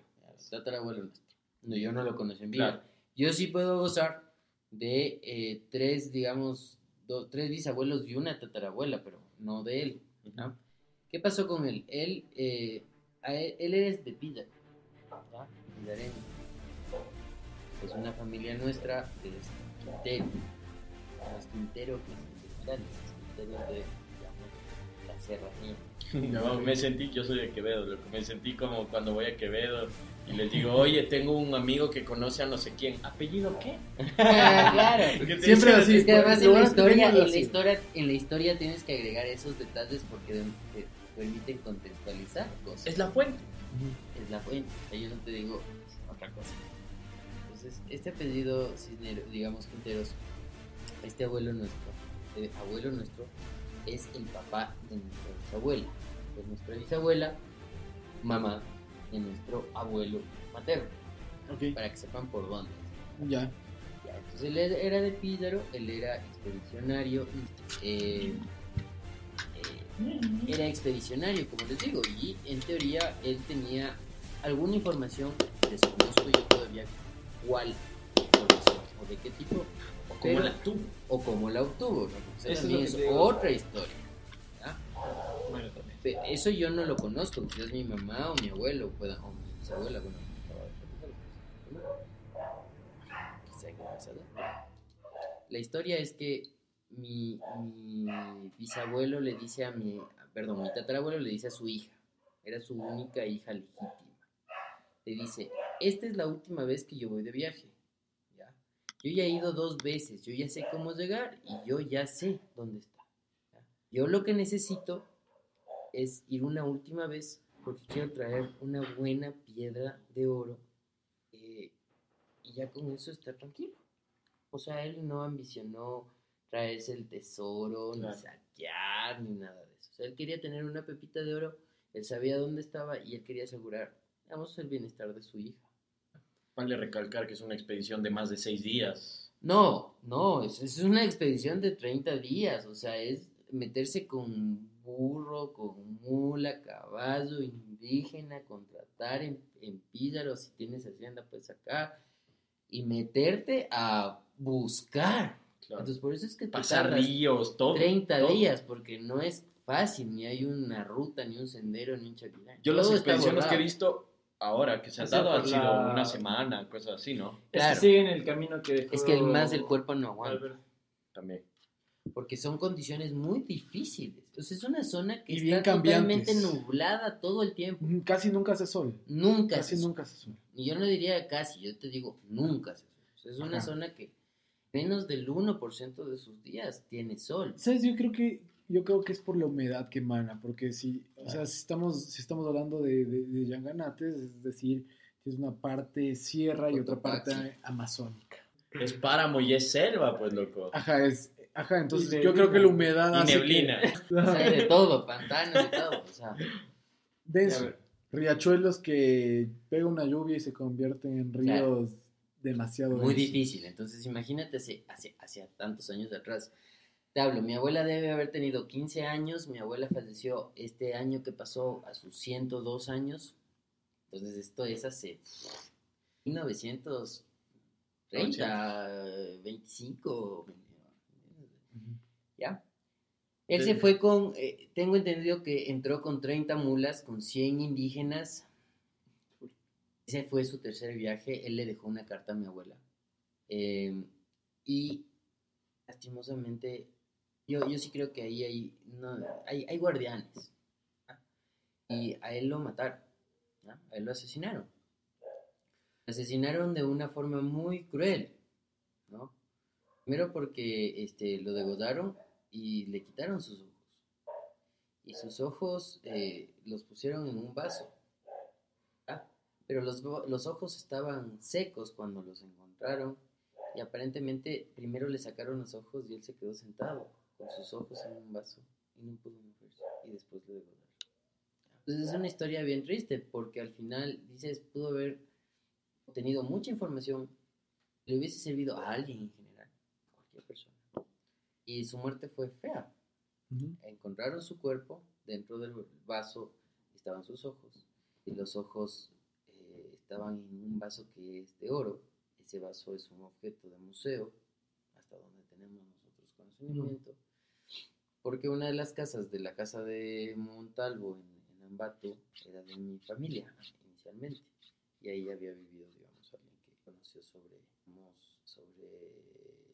A: Tatarabuelo nuestro. No, yo no lo conocí en vida.
B: Claro.
A: Yo sí puedo gozar de eh, tres, digamos, do- tres bisabuelos y una tatarabuela, pero no de él. ¿no? ¿Qué pasó con él? Él, eh, a él, él es de Pilla. Es una familia nuestra de Quintero. No es Quintero que es industrial, es Quintero de, digamos, la serranía.
B: No, me sentí, yo soy de Quevedo, loco. Me sentí como cuando voy a Quevedo y les digo, oye, tengo un amigo que conoce a no sé quién. ¿Apellido qué?
A: claro.
B: ¿Qué te
D: Siempre así.
A: Es que además en la, historia, en, la historia, en la historia tienes que agregar esos detalles porque te permiten contextualizar cosas.
B: Es la fuente.
A: es la fuente. Yo no te digo otra cosa. Entonces, este apellido Cisneros, digamos Quinteros, este abuelo nuestro, eh, abuelo nuestro, es el papá de nuestra bisabuela. De nuestra bisabuela, mamá de nuestro abuelo materno. Para que sepan por dónde.
D: ya.
A: Ya, entonces él era de Píllaro, él era expedicionario, eh, eh, era expedicionario, como les digo, y en teoría él tenía alguna información, desconozco yo todavía cuál o de qué tipo,
B: ¿O cómo
A: Pero-
B: la tuvo?
A: o cómo la obtuvo, ¿no?
C: Eso es
A: es, otra historia.
C: Bueno, también.
A: Eso yo no lo conozco, quizás mi mamá o mi abuelo pueda, o mi bisabuela, bueno. La historia es que mi, mi bisabuelo le dice a mi, perdón, mi tatarabuelo le dice a su hija, era su única hija legítima, le dice, esta es la última vez que yo voy de viaje, ¿ya? Yo ya he ido dos veces, yo ya sé cómo llegar y yo ya sé dónde está. ¿ya? Yo lo que necesito es ir una última vez porque quiero traer una buena piedra de oro eh, y ya con eso estar tranquilo. O sea, él no ambicionó traerse el tesoro,
B: Claro.
A: ni saquear, ni nada de eso. O sea, él quería tener una pepita de oro, él sabía dónde estaba y él quería asegurar, digamos, el bienestar de su hija.
B: Vale recalcar que es una expedición de más de seis días.
A: No, no, es, es una expedición de 30 días, o sea, es meterse con burro, con mula, caballo, indígena, contratar en, en Píllaro, si tienes hacienda, pues acá, y meterte a buscar.
B: Claro.
A: Entonces, por eso es que te
B: Pasar ríos, todo.
A: 30
B: todo.
A: días, porque no es fácil, ni hay una ruta, ni un sendero, ni un chaquilán.
B: Yo las
A: Todo está
B: expediciones que he visto ahora que se han
C: O sea,
B: dado han sido
C: la-
B: una semana, cosas así, ¿no?
C: Es
A: Claro.
C: que siguen el camino que dejó
A: Es que el más el cuerpo no aguanta.
B: También.
A: porque son condiciones muy difíciles. Sea, es una zona que
D: Y
A: está totalmente nublada todo el tiempo.
D: Mm, Casi nunca hace sol.
A: Nunca
D: Casi
A: se
D: nunca hace sol.
A: Y yo no diría casi, yo te digo nunca se o sea, Es una
D: Ajá.
A: zona que menos del 1% de sus días tiene sol.
D: ¿Sabes? Yo creo que yo creo que es por la humedad que emana, porque si, o sea, si estamos, si estamos hablando de, de, de Yanganates, es decir, es una parte sierra y otra parte amazónica.
B: Es páramo y es selva, pues, loco.
D: Ajá, es, ajá, entonces yo creo que la humedad
B: Y
D: hace que-
B: neblina.
A: O sea, de todo, pantanos y todo. O sea,
D: denso. Riachuelos que pega una lluvia y se convierten en ríos demasiado
A: muy
D: densos.
A: difícil. Entonces, imagínate hace, hace, hace tantos años atrás. Te hablo, mi abuela debe haber tenido 15 años, mi abuela falleció este año que pasó a sus 102 años. Entonces, esto es hace 1930, 25,
D: Ujú.
A: ¿ya? Él se fue con, eh, tengo entendido que entró con 30 mulas, con 100 indígenas. Ese fue su tercer viaje. Él le dejó una carta a mi abuela. Eh, y lastimosamente, yo, yo sí creo que ahí hay, no, hay, hay guardianes. Y a él lo mataron. A él lo asesinaron. Lo asesinaron de una forma muy cruel. ¿no? Primero porque este, lo degollaron y le quitaron sus ojos. Y sus ojos eh, los pusieron en un vaso. Pero los, los ojos estaban secos cuando los encontraron Y aparentemente primero le sacaron los ojos y él se quedó sentado con sus ojos en un vaso y no pudo moverse. Y después lo degollaron. Entonces es una historia bien triste porque al final, dices, pudo haber tenido mucha información, le hubiese servido a alguien en general, a cualquier persona. Y su muerte fue fea. Encontraron su cuerpo, dentro del vaso estaban sus ojos, y los ojos eh, estaban en un vaso que es de oro. Ese vaso es un objeto de museo, hasta donde tenemos nosotros conocimiento, porque una de las casas de la casa de Montalvo en, en Ambato era de mi familia inicialmente, y ahí había vivido, digamos, alguien que conoció sobre, sobre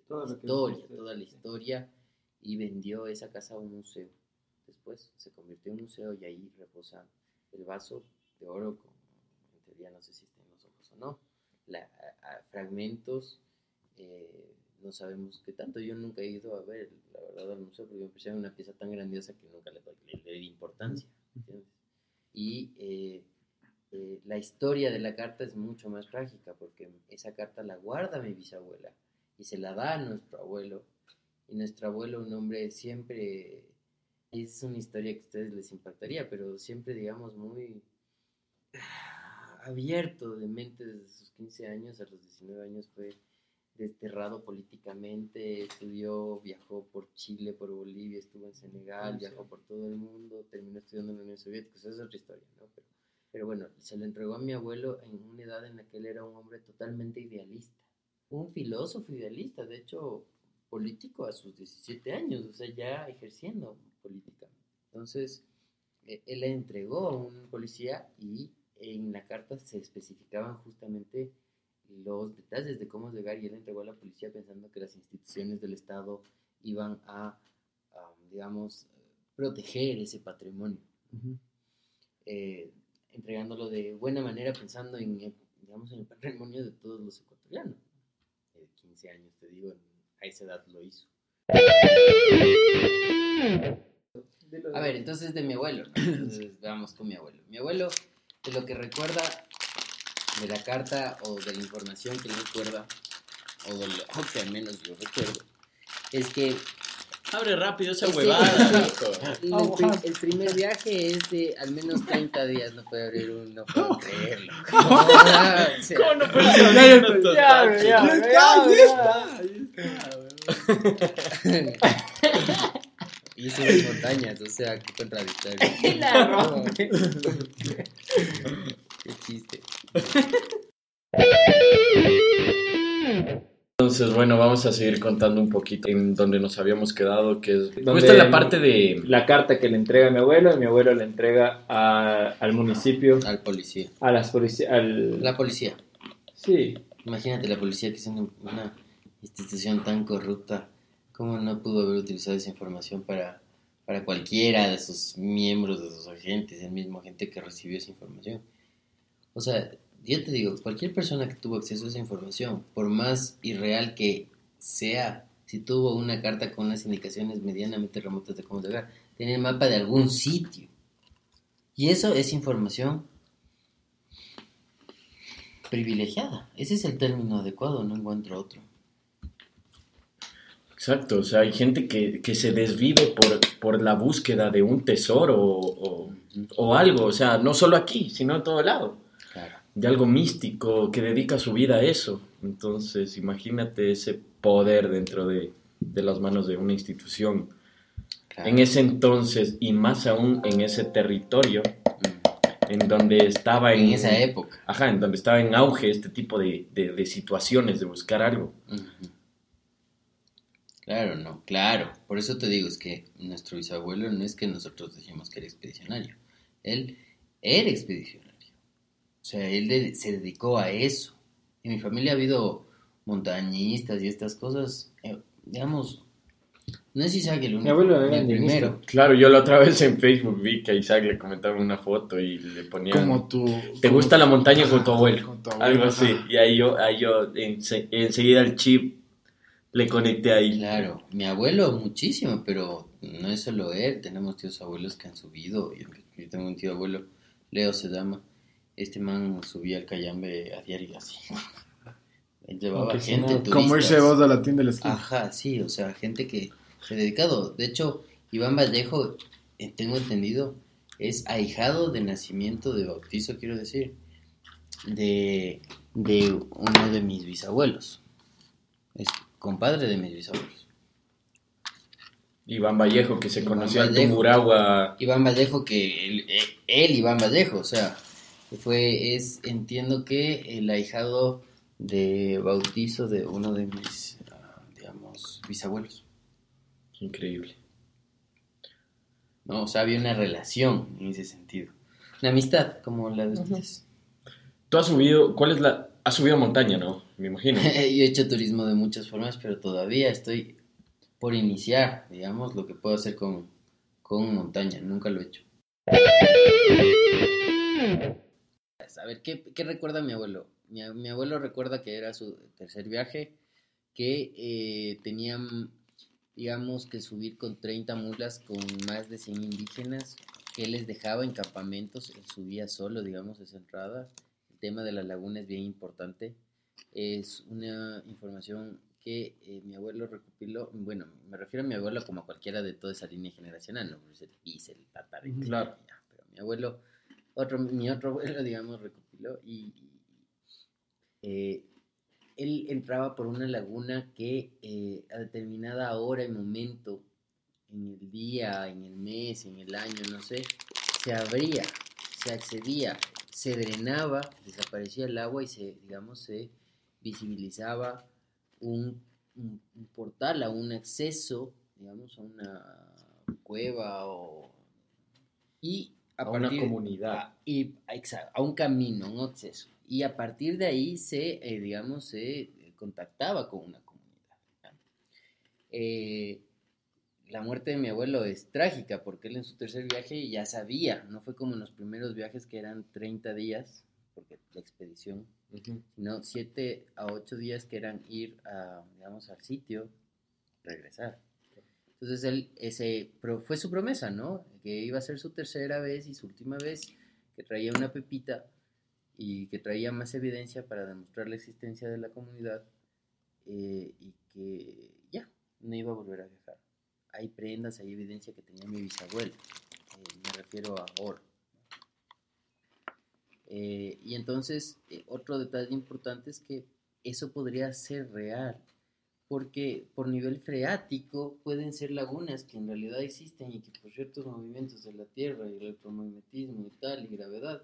C: Todo
A: la historia,
C: dijiste,
A: toda la historia, y vendió esa casa a un museo. Después se convirtió en un museo y ahí reposa el vaso de oro, con, en teoría no sé si está en los ojos o no, la, a- a- fragmentos, eh, no sabemos qué tanto, yo nunca he ido a ver, la verdad, al museo, porque me parecía una pieza tan grandiosa que nunca le, doy- le- importancia, ¿entiendes? Y eh, eh, la historia de la carta es mucho más trágica, porque esa carta la guarda mi bisabuela y se la da a nuestro abuelo, y nuestro abuelo, un hombre siempre, es una historia que a ustedes les impactaría, pero siempre, digamos, muy ah, abierto de mente desde sus 15 años a los 19 años fue desterrado políticamente, estudió, viajó por Chile, por Bolivia, estuvo en Senegal,
C: Sí.
A: viajó por todo el mundo, terminó estudiando en la Unión Soviética, esa es otra historia, ¿no? Pero, pero bueno, se lo entregó a mi abuelo en una edad en la que él era un hombre totalmente idealista, un filósofo idealista, de hecho, político a sus 17 años, o sea, ya ejerciendo política. Entonces, eh, él le entregó a un policía y en la carta se especificaban justamente los detalles de cómo llegar y él entregó a la policía pensando que las instituciones del Estado iban a, a, digamos, proteger ese patrimonio,
D: Ujú.
A: eh, entregándolo de buena manera pensando en, eh, digamos, en el patrimonio de todos los ecuatorianos. De 15 años, te digo, a esa edad lo hizo. A ver, entonces de mi abuelo, ¿no? Entonces veamos con mi abuelo. Mi abuelo, de lo que recuerda de la carta o de la información que él recuerda, o de lo que al menos yo recuerdo, es que
B: Abre rápido esa
A: Ese-
B: huevada,
A: el,
D: Oh,
A: pri- el primer viaje es de al menos 30 días, no puede abrir un, no puedo creerlo.
B: ¿Cómo no puedes
D: Ya,
B: abrir
D: ya,
B: estos
C: ya, ya.
D: Ya, ahí está, ahí está, weón.
A: y subes montañas, o sea, qué contradictorio.
C: La.
A: Qué chiste.
B: Entonces, bueno, vamos a seguir contando un poquito en donde nos habíamos quedado, que es...
C: Donde-
B: Esta es la parte de...
C: La carta que le entrega a mi abuelo, y mi abuelo le entrega a- al municipio,
A: Al policía.
C: a las policías, al...
A: La policía.
C: Sí,
A: Imagínate la policía que es una, una institución tan corrupta, ¿cómo no pudo haber utilizado esa información para, para cualquiera de sus miembros, de sus agentes, el mismo agente que recibió esa información? O sea, yo te digo, cualquier persona que tuvo acceso a esa información, por más irreal que sea, si tuvo una carta con unas indicaciones medianamente remotas de cómo llegar, tenía el mapa de algún sitio. Y eso es información privilegiada. Ese es el término adecuado, no encuentro otro.
B: Exacto, o sea, hay gente que, que se desvive por, por la búsqueda de un tesoro o, o- o algo, o sea, no solo aquí, sino en todo lado. De algo místico, que dedica su vida a eso. Entonces, imagínate ese poder dentro de, de las manos de una institución.
A: claro.
B: En ese entonces, y más aún en ese territorio,
A: Mm.
B: en donde estaba en,
A: En esa época.
B: Ajá, en donde estaba en auge este tipo de, de- de situaciones, de buscar algo.
A: Claro, no, claro. Por eso te digo, es que nuestro bisabuelo no es que nosotros decimos que era expedicionario. Él era expedicionario. O sea, él de- se dedicó a eso. En mi familia ha habido montañistas y estas cosas. eh, digamos, no sé si Isaac el único,
C: Mi abuelo era
A: el primero.
B: Claro, yo la otra vez en Facebook vi que a Isaac le comentaba una foto y le ponía...
D: Como tu...
B: ¿Te
D: como
B: gusta la
D: tu-
B: montaña con tu abuelo?
D: con tu abuelo,
B: Algo así. Y ahí yo, ahí yo ense- enseguida el chip le conecté ahí.
A: Claro, mi abuelo muchísimo, pero no es solo él, tenemos tíos abuelos que han subido, yo, yo tengo un tío abuelo, Leo Sedama, este man subía al Cayambe a diario así, llevaba
C: Aunque
A: gente, turistas.
D: Como irse vos a la tienda de la esquina.
A: Ajá, sí, o sea, gente que se ha dedicado. De hecho, Iván Vallejo, eh, tengo entendido, es ahijado de nacimiento, de bautizo, quiero decir, de, de uno de mis bisabuelos. Es compadre de mis bisabuelos.
B: Iván Vallejo, que se
A: Iván
B: conoció en
A: Vallejo.
B: Tumuragua.
A: Iván Vallejo, que él, eh, él, Iván Vallejo, o sea, fue, es, entiendo que el ahijado de bautizo de uno de mis, ah, digamos, bisabuelos.
B: Increíble.
A: ¿no? O sea, había una relación en ese sentido. Una amistad, como la de ustedes.
B: Tú has subido, ¿cuál es la? Has subido montaña, ¿no? Me imagino.
A: Yo he hecho turismo de muchas formas, pero todavía estoy por iniciar, digamos, lo que puedo hacer con, con montaña. Nunca lo he hecho. A ver, ¿qué, qué recuerda mi abuelo? Mi, abuelo recuerda que era su tercer viaje, que eh, tenían, digamos, que subir con 30 mulas con más de 100 indígenas, que él les dejaba en campamentos, él subía solo, digamos, esa entrada. El tema de la laguna es bien importante. Es una información que eh, mi abuelo recopiló, bueno, me refiero a mi abuelo como a cualquiera de toda esa línea generacional, no Pues el pis, el tatara,
D: Ujú.
B: Claro.
A: pero mi abuelo, otro, mi otro abuelo, digamos, recopiló y, eh, él entraba por una laguna que eh, a determinada hora y momento, en el día, en el mes, en el año, no sé, se abría, se accedía, se drenaba, desaparecía el agua y se, digamos, se visibilizaba un, un- un portal a un acceso, digamos, a una cueva o... Y a,
B: A una comunidad.
A: a- y, exacto, a un camino, un acceso. Y a partir de ahí se, eh, digamos, se eh, contactaba con una comunidad. Eh, la muerte de mi abuelo es trágica porque él en su tercer viaje ya sabía, no fue como en los primeros viajes que eran 30 días, porque la expedición sino siete a ocho días que eran ir a, digamos, al sitio, regresar. Entonces él, ese, pero fue su promesa, ¿no? Que iba a ser su tercera vez y su última vez, que traía una pepita y que traía más evidencia para demostrar la existencia de la comunidad eh, y que ya, no iba a volver a viajar. Hay prendas, hay evidencia que tenía mi bisabuelo, eh, me refiero a oro. Eh, y entonces, otro detalle importante es que eso podría ser real, porque por nivel freático pueden ser lagunas que en realidad existen y que por ciertos movimientos de la Tierra y el electromagnetismo y tal, y gravedad,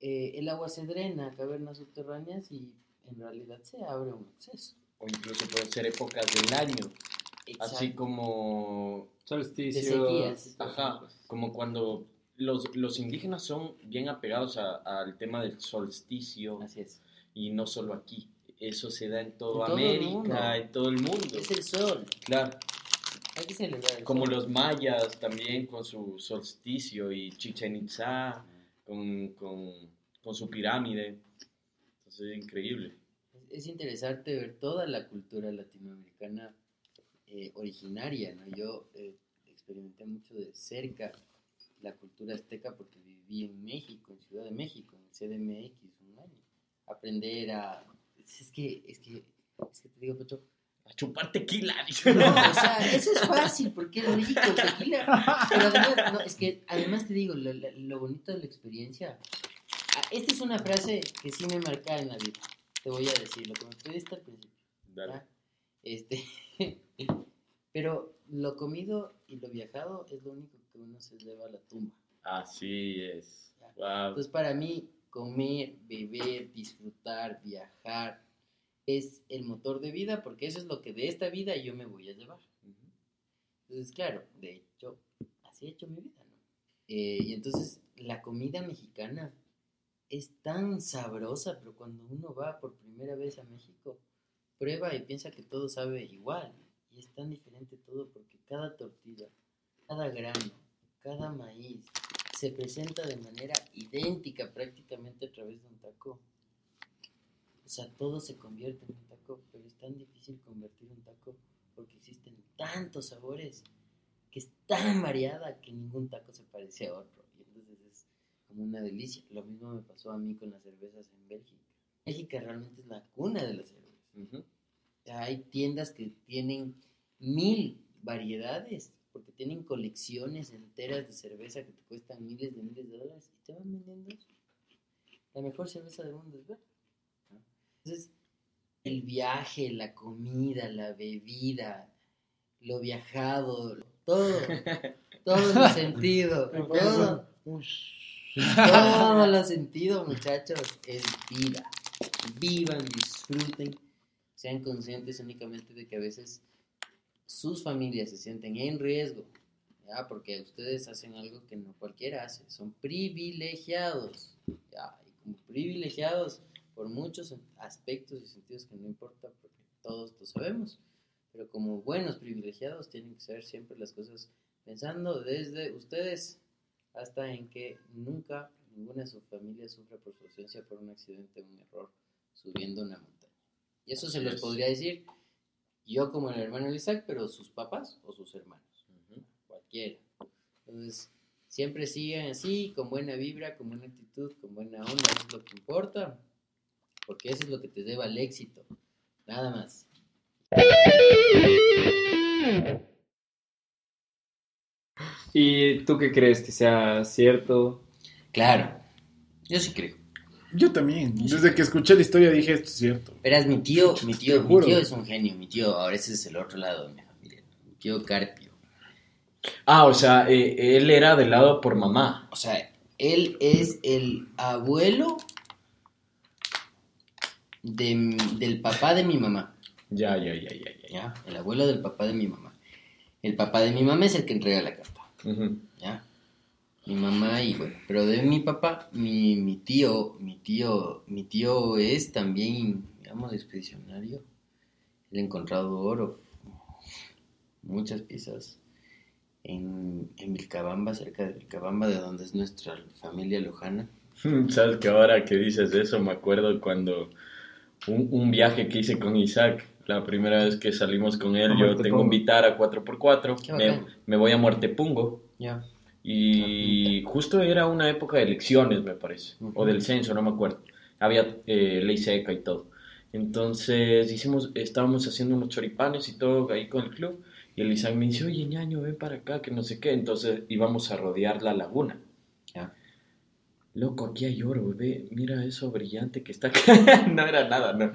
A: eh, el agua se drena a cavernas subterráneas y en realidad se abre un acceso.
B: O incluso pueden ser épocas del año. Así
A: Exacto.
B: como
A: De
C: Solsticio.
A: sequías.
B: Ajá, como cuando los, los indígenas son bien apegados al tema del solsticio
A: Así es.
B: y no solo aquí. Eso se da en toda
A: todo
B: América, en todo el mundo.
A: Es el sol.
B: Claro,
A: Hay que celebrar el
B: como
A: sol.
B: los mayas también con su solsticio y Chichen Itza con, con, con su pirámide. Entonces es increíble.
A: Es- Es interesante ver toda la cultura latinoamericana eh, originaria, ¿no? Yo eh, experimenté mucho de cerca la cultura azteca porque viví en México, en Ciudad de México, en el CDMX un año. Aprender a... Es que, es que, es que te digo, Pecho,
B: A chupar tequila. dice.
A: no, o sea, eso es fácil porque es rico el tequila. Pero además, no, es que además te digo, lo, bonito de la experiencia. ah, Esta es una frase que sí me marca en la vida. Te voy a decir lo que me pediste al principio.
B: Dale.
A: Este, pero lo comido y lo viajado es lo único que uno se lleva a la tumba.
B: Así es. Wow.
A: Entonces, para mí, comer, beber, disfrutar, viajar es el motor de vida porque eso es lo que de esta vida yo me voy a llevar. Entonces, claro, de hecho, así he hecho mi vida. Eh, y entonces, la comida mexicana es tan sabrosa, pero cuando uno va por primera vez a México, prueba y piensa que todo sabe igual. Y es tan diferente todo porque cada tortilla, cada grano, cada maíz se presenta de manera idéntica prácticamente a través de un taco. O sea, todo se convierte en un taco, pero es tan difícil convertir un taco porque existen tantos sabores que es tan variada que ningún taco se parece a otro. Y entonces es como una delicia. Lo mismo me pasó a mí con las cervezas en Bélgica. Bélgica realmente es la cuna de la cerveza.
B: Ujú.
A: O sea, hay tiendas que tienen mil variedades, porque tienen colecciones enteras de cerveza que te cuestan miles de miles de dólares y te van vendiendo la mejor cerveza del mundo, verdad. Entonces, el viaje, la comida, la bebida, lo viajado, todo, todo lo sentido, todo, todo lo sentido, muchachos, es vida. Vivan, disfruten, sean conscientes únicamente de que a veces sus familias se sienten en riesgo, ¿ya? porque ustedes hacen algo que no cualquiera hace, son privilegiados, ¿ya? y como privilegiados por muchos aspectos y sentidos que no importa, porque todos lo sabemos, pero como buenos privilegiados tienen que saber siempre las cosas pensando desde ustedes hasta en que nunca ninguna de su familia sufra por su ausencia por un accidente o un error subiendo una montaña. Y eso se los podría decir yo como el hermano de Isaac, pero sus papás o sus hermanos, cualquiera. Entonces, siempre sigan así, con buena vibra, con buena actitud, con buena onda, eso es lo que importa, porque eso es lo que te lleva al éxito, nada más.
C: ¿Y tú qué crees que sea cierto?
A: Claro, yo sí creo.
D: Yo también. Desde que escuché la historia dije, esto es cierto.
A: Verás, mi tío, mi tío, mi tío es un genio, mi tío, ahora ese es el otro lado de mi familia, mi tío Carpio.
B: Ah, o sea, eh, él era del lado por mamá.
A: O sea, él es el abuelo de del papá de mi mamá,
B: Ya, ya, ya, ya, ya.
A: ¿ya? El abuelo del papá de mi mamá. El papá de mi mamá es el que entrega la carta,
B: Ujú.
A: ¿ya? Mi mamá y bueno, pero de mi papá, mi, mi tío, mi tío, mi tío es también, digamos, expedicionario. Él ha encontrado oro, muchas piezas en, en Vilcabamba, cerca de Vilcabamba, de donde es nuestra familia lojana.
B: Sabes que ahora que dices eso, me acuerdo cuando un, un viaje que hice con Isaac, la primera vez que salimos con él, yo tengo un Vitara 4x4,
A: Qué
B: me, me voy a Muertepungo
A: Ya.
B: Y justo era una época de elecciones, me parece, o del censo, no me acuerdo. Había eh, ley seca y todo. Entonces hicimos, estábamos haciendo unos choripanes y todo ahí con el club. Y el Isaac me dice, oye, ñaño, ven para acá, que no sé qué. Entonces íbamos a rodear la laguna. Loco, aquí hay oro, ve, mira eso brillante que está acá. no era nada, no.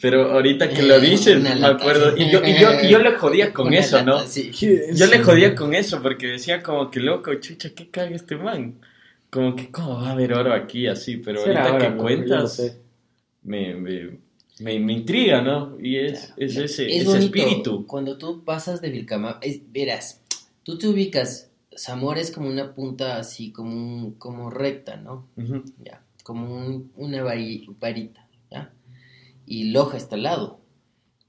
B: Pero ahorita que lo dices,
A: Una
B: me acuerdo. Y yo, y yo, y yo le jodía con
A: Una
B: eso, ¿no?
A: lata, sí.
B: Yo le jodía con eso porque decía como que loco, chucha, ¿qué caga este man? Como que, ¿cómo va a haber oro aquí así? Pero ahorita
C: ahora,
B: que cuentas, me, me, me, me intriga, ¿no? Y es, es
A: Claro.
B: ese,
A: Es
B: ese espíritu.
A: Cuando tú pasas de Vilcabamba, es, verás, tú te ubicas, Zamora es como una punta así, como, un- como recta, ¿no?
B: Ujú.
A: Ya, como un- una vari- varita, ¿ya? Y Loja está al lado.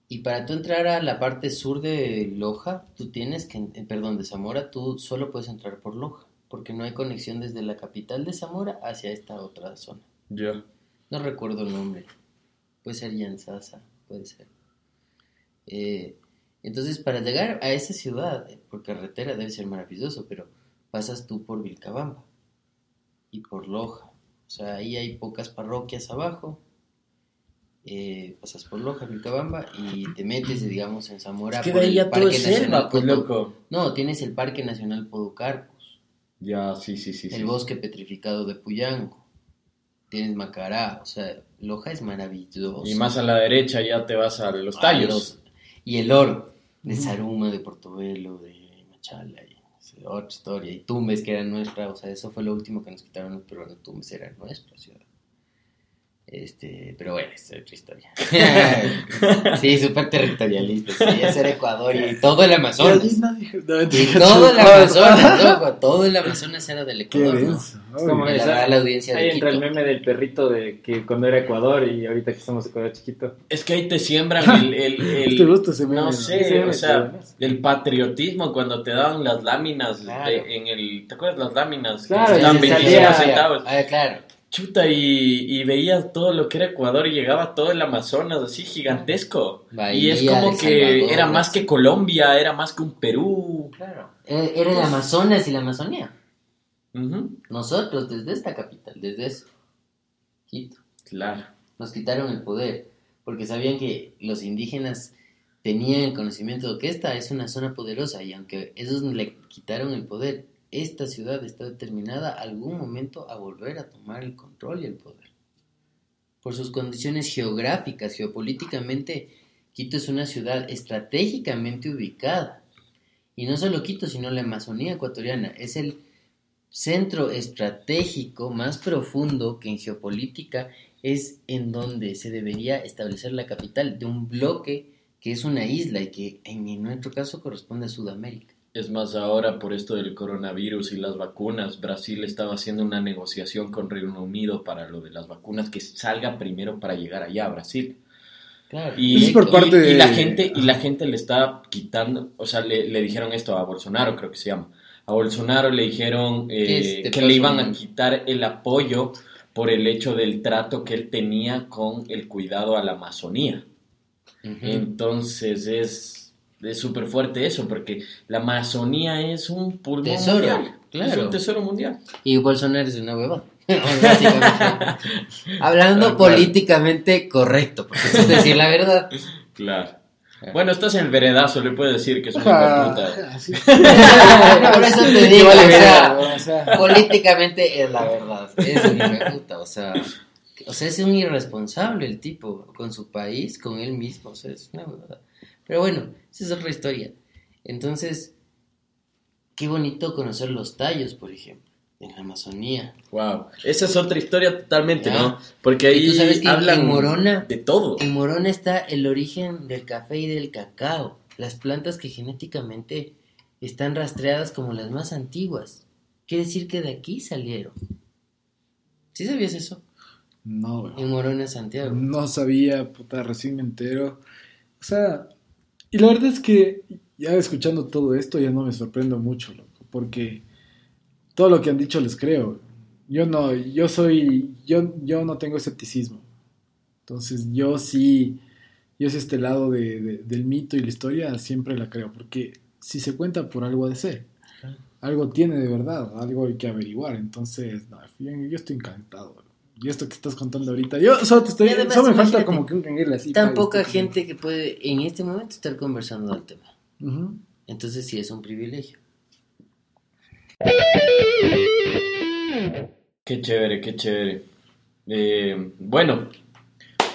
A: Y para tú entrar a la parte sur de Loja, tú tienes que, perdón, de Zamora, tú solo puedes entrar por Loja, porque no hay conexión desde la capital de Zamora hacia esta otra zona.
B: Ya.
A: No recuerdo el nombre. Puede ser Yansasa, puede ser. Eh, entonces, para llegar a esa ciudad, eh, por carretera debe ser maravilloso, pero pasas tú por Vilcabamba y por Loja. O sea, ahí hay pocas parroquias abajo. Eh, pasas por Loja, Vilcabamba y te metes, digamos, en Zamora.
B: Es que
A: por el
B: ya todo
A: Parque
B: es
A: Nacional
B: selva, pues loco.
A: No, tienes el Parque Nacional Podocarpus
B: Ya, sí, sí, sí.
A: el
B: sí.
A: bosque petrificado de Puyango, tienes Macará, o sea, Loja es maravilloso.
B: Y más a la derecha ya te vas a los tallos.
A: los- y el oro, de Saruma, de Portobelo, de Machala, y otra historia, y Tumbes, que era nuestra, o sea, eso fue lo último que nos quitaron los peruanos, Tumbes era nuestra ciudad. Este, pero bueno, es otra historia. sí, súper territorialista, sí, era Ecuador y todo el Amazonas. Y todo el Amazonas, loco, todo el Amazonas era del
D: Qué
A: Ecuador, ¿no?
D: denso.
C: Como
A: Me la
C: esa-
A: da la audiencia de
C: Ahí entra el meme del perrito de que cuando era Ecuador y ahorita que somos Ecuador chiquito.
B: Es que ahí te siembran el... No sé,
C: Sí,
B: o sea, el patriotismo cuando te daban las láminas
A: Claro.
B: de- en el... ¿Te acuerdas las láminas? Que
C: Claro,
B: estaban
C: y se
B: 25
C: salía-
B: centavos.
A: Ah, claro.
B: Chuta, y, y veías todo lo que era Ecuador y llegaba todo el Amazonas así gigantesco.
A: Bahía,
B: y es como que
A: Salvador,
B: era más que Colombia, era más que un Perú.
A: Claro. Eh, Era el Amazonas y la Amazonía. Nosotros, desde esta capital, desde eso, Quito,
B: Claro.
A: nos quitaron el poder. porque sabían que los indígenas tenían el conocimiento de que esta es una zona poderosa y aunque esos le quitaron el poder, esta ciudad está determinada algún momento a volver a tomar el control y el poder. Por sus condiciones geográficas, geopolíticamente, Quito es una ciudad estratégicamente ubicada. Y no solo Quito, sino la Amazonía ecuatoriana. Es el centro estratégico más profundo que en geopolítica es en donde se debería establecer la capital de un bloque que es una isla y que en nuestro caso corresponde a Sudamérica.
B: Es más, ahora por esto del coronavirus y las vacunas, Brasil estaba haciendo una negociación con Reino Unido para lo de las vacunas, que salga primero para llegar allá a Brasil.
A: Claro.
B: Y,
D: es por parte
B: y
D: de-
B: la gente y la gente le está quitando, o sea, le, le dijeron esto a Bolsonaro, creo que se llama. A Bolsonaro le dijeron eh, que le iban a quitar el apoyo por el hecho del trato que él tenía con el cuidado a la Amazonía. Entonces es es súper fuerte eso, porque la Amazonía es un pulmón
A: Tesoro,
B: mundial.
A: claro.
B: Es un tesoro mundial.
A: Y Bolsonaro es una hueva. Hablando políticamente correcto, porque eso es decir la verdad.
B: Claro. Bueno, estás en el veredazo, le puedes decir que es una
D: Ah,
B: puta.
D: así.
A: Por eso te digo, sea,
D: verga, o sea,
A: políticamente es la verdad. Es un hijueputa, o sea, o sea, es un irresponsable el tipo con su país, con él mismo, o sea, es una huevada. Pero bueno, esa es otra historia. Entonces, qué bonito conocer los tallos, por ejemplo, en la Amazonía.
B: Wow. Esa es otra historia totalmente,
A: Ya.
B: ¿no? Porque ahí
A: sabes que
B: hablan
A: en Morona-
B: de todo.
A: En Morona está el origen del café y del cacao, las plantas que genéticamente están rastreadas como las más antiguas. Quiere decir que de aquí salieron. ¿Sí sabías eso?
D: No, güey.
A: En Morona, Santiago.
D: No sabía, puta, recién me entero. O sea, y la verdad es que ya escuchando todo esto ya no me sorprendo mucho, loco, porque todo lo que han dicho les creo. Yo no, yo soy, yo, yo no tengo escepticismo. Entonces yo sí, yo sí este lado de, de- del mito y la historia siempre la creo, porque si se cuenta por algo ha de ser. Algo tiene de verdad, algo hay que averiguar. Entonces, no, yo, yo estoy encantado. Y esto que estás contando ahorita, yo solo te estoy, solo me falta como que un canguele así.
A: Tan poca
D: este-
A: gente que puede en este momento estar conversando del tema. Entonces sí es un privilegio.
B: Qué chévere, qué chévere. Eh, bueno,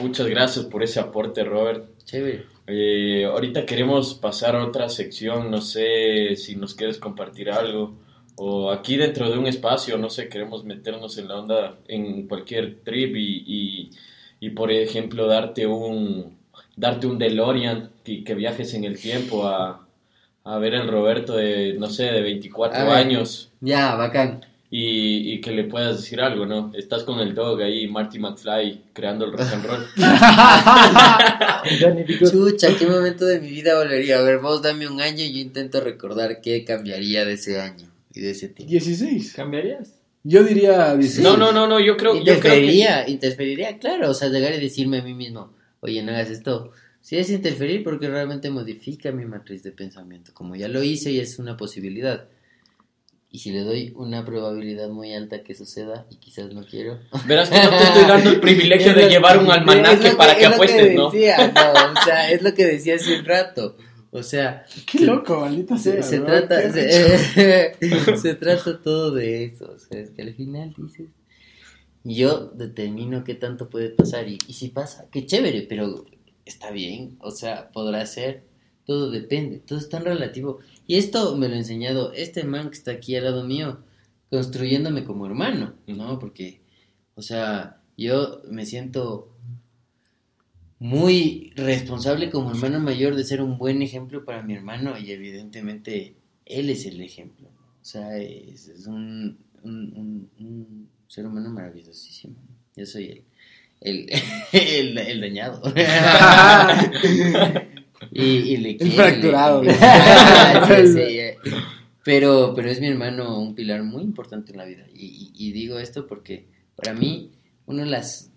B: muchas gracias por ese aporte, Robert.
A: Chévere.
B: Eh, ahorita queremos pasar a otra sección, no sé si nos quieres compartir algo. O aquí dentro de un espacio, no sé, queremos meternos en la onda en cualquier trip y, y, y, por ejemplo, darte un, darte un DeLorean y que viajes en el tiempo a, a ver el Roberto de, no sé, de 24
A: A ver.
B: años
A: Ya, bacán.
B: y, y que le puedas decir algo, ¿no? Estás con el dog ahí, Marty McFly, creando el rock and roll.
A: Chucha, ¿qué momento de mi vida volvería? A ver, vos dame un año y yo intento recordar qué cambiaría de ese año y de ese tiempo.
D: 16.
C: ¿Cambiarías?
D: Yo diría 16.
B: No, no, no, no, yo creo, yo creo que...
A: Interferiría, interferiría, claro, o sea, llegar y decirme a mí mismo, oye, no hagas esto. Sí es interferir porque realmente modifica mi matriz de pensamiento, como ya lo hice y es una posibilidad. Y si le doy una probabilidad muy alta que suceda y quizás no quiero.
B: Verás que no te estoy dando el privilegio de llevar un almanaque
A: lo
B: para que apuestes, ¿no?
A: decía, no, o sea, es lo que decía hace un rato. O sea,
D: Qué loco, maldita
A: se,
D: sea.
A: se
D: bro.
A: trata se, se trata todo de eso o sea es que al final dices yo determino qué tanto puede pasar y, y si pasa qué chévere pero está bien o sea podrá ser todo depende todo es tan relativo y esto me lo ha enseñado este man que está aquí al lado mío construyéndome como hermano no porque o sea yo me siento muy responsable como hermano mayor de ser un buen ejemplo para mi hermano y evidentemente él es el ejemplo. O sea, es, es un, un, un- un ser humano maravillosísimo. Yo soy el, el, el, el dañado. y, y le
D: El
A: quiero,
D: fracturado.
A: le- Sí, sí, pero, pero es mi hermano un pilar muy importante en la vida. Y, y- y digo esto porque para mí uno de las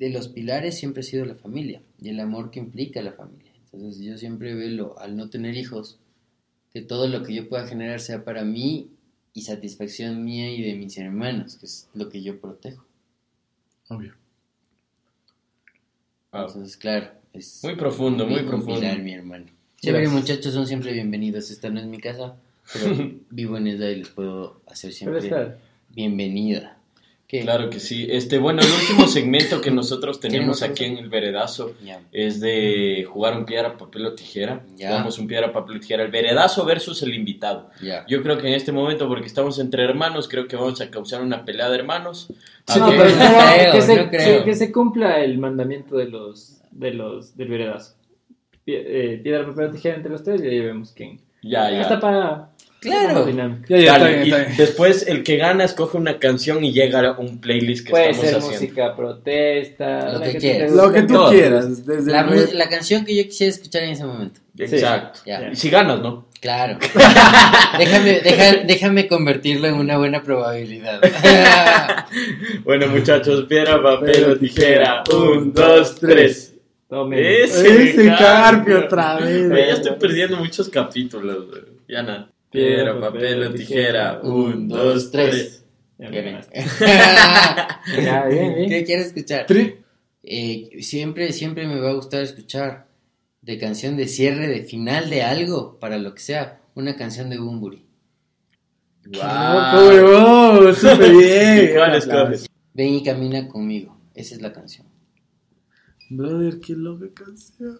A: de los pilares siempre ha sido la familia y el amor que implica la familia. Entonces yo siempre veo, al no tener hijos, que todo lo que yo pueda generar sea para mí y satisfacción mía y de mis hermanos, que es lo que yo protejo.
D: Obvio.
B: Wow.
A: Entonces, claro, es
B: Muy profundo, muy
A: un
B: profundo.
A: pilar, mi hermano.
C: Gracias.
A: muchachos, son siempre bienvenidos. Esta no es mi casa, pero vivo en ella y les puedo hacer siempre bienvenida. ¿Qué?
B: Claro que sí. Este, bueno, el último segmento que nosotros tenemos
A: ¿Quieren
B: aquí en el Veredazo es de jugar un piedra, papel o tijera.
A: Ya.
B: Jugamos un piedra, papel o tijera. El Veredazo versus el invitado. Yo creo que en este momento, porque estamos entre hermanos, creo que vamos a causar una pelea de hermanos.
D: Sí,
C: No,
B: Así
C: pero
B: que-
C: espera,
A: creo,
C: que, se,
A: no creo.
C: que- que se cumpla el mandamiento de los, de los del veredazo. Eh, piedra, papel o tijera entre los tres y ahí vemos quién.
B: ya, ya.
C: Para
A: Claro.
C: para dinámica.
D: Ya, ya, está
B: Dale,
D: bien,
B: y
D: está bien.
B: después el que gana escoge una canción y llega a un playlist que
C: Puede
B: estamos
C: ser
B: haciendo.
C: música protesta,
A: Lo que
C: te
A: quieras.
D: Lo que tú
B: Todo.
D: quieras. Desde
A: La,
D: el
A: canción que yo quisiera escuchar en ese momento.
B: Exacto.
A: Ya.
B: Y si ganas, ¿no?
A: Claro. déjame, deja- déjame convertirlo en una buena probabilidad.
B: Bueno, muchachos, piedra, papel o tijera. Un, dos, tres.
C: Tome.
B: Ese,
D: Ese carpio otra vez.
B: Ya estoy perdiendo muchos capítulos. Ya nada. Piedra, papel o tijera. Un, dos, tres.
C: Ya me
A: Bien.
C: ganaste. Ya, bien, bien.
A: ¿Qué quieres escuchar?
D: Tri-
A: Eh, siempre, siempre me va a gustar escuchar de canción de cierre, de final de algo, para lo que sea, una canción de Bumburi.
D: Loco, huevón, súper bien.
B: ¿Y cuál escoges?
A: Ven y camina conmigo. Esa es la canción.
D: Brother, qué loca canción.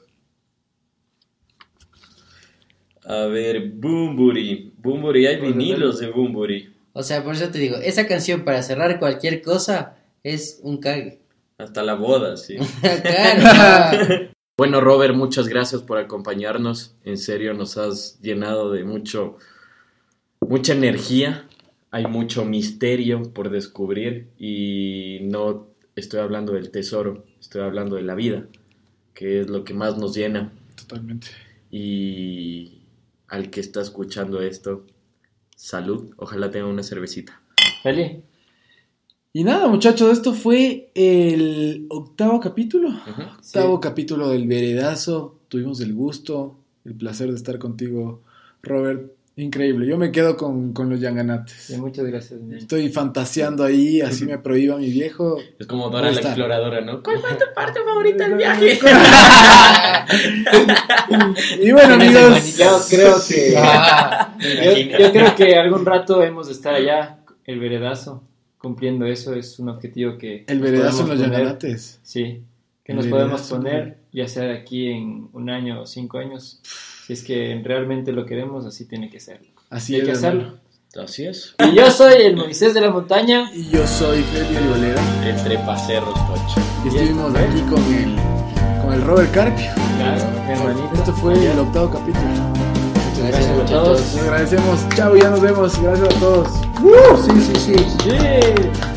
B: A ver, Bumburi. Bumburi, hay vinilos de Bumburi.
A: O sea, por eso te digo, esa canción para cerrar cualquier cosa es un cague.
B: Hasta la boda, sí. Bueno, Robert, muchas gracias por acompañarnos. En serio, nos has llenado de mucho, mucha energía. Hay mucho misterio por descubrir y no estoy hablando del tesoro, estoy hablando de la vida, que es lo que más nos llena.
D: Totalmente.
B: Y al que está escuchando esto, salud. Ojalá tenga una cervecita.
C: Feliz.
D: Y nada, muchachos, esto fue el octavo capítulo. Octavo capítulo del Veredazo. Tuvimos el gusto, el placer de estar contigo, Robert. Increíble. Yo me quedo con, con los Yanganates.
C: Sí, muchas gracias. niño.
D: Estoy fantaseando ahí, así me prohíba mi viejo.
B: Es como Dora la
D: está.
B: exploradora, ¿no? ¿Cuál fue tu parte favorita del viaje?
D: Y bueno, amigos,
C: Yo creo que
A: Ah,
C: yo, yo creo que algún rato hemos de estar allá, el veredazo, cumpliendo eso es un objetivo que
D: el Veredazo en los
C: poner.
D: Yanganates.
C: Sí, que
D: El
C: nos podemos poner, ya sea de aquí en un año o cinco años. Si es que realmente lo queremos, así tiene que ser.
D: Así
C: Hay
D: es,
C: que
D: hermano.
C: hacerlo.
B: Así es.
C: Y yo soy el Moisés de la montaña.
D: Y yo soy Freddy Riolera.
B: Entre paseros, Tocho.
D: Y estuvimos aquí con el, con el Robert Carpio.
C: Claro, hermanito.
D: Esto fue el octavo capítulo.
A: Gracias,
C: Gracias a todos.
D: Les agradecemos. Chao, ya nos vemos. Gracias a todos. ¡Uh! Sí, sí, sí.
C: Sí.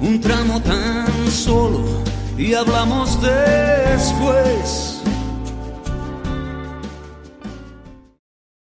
E: Un tramo tan solo y hablamos después.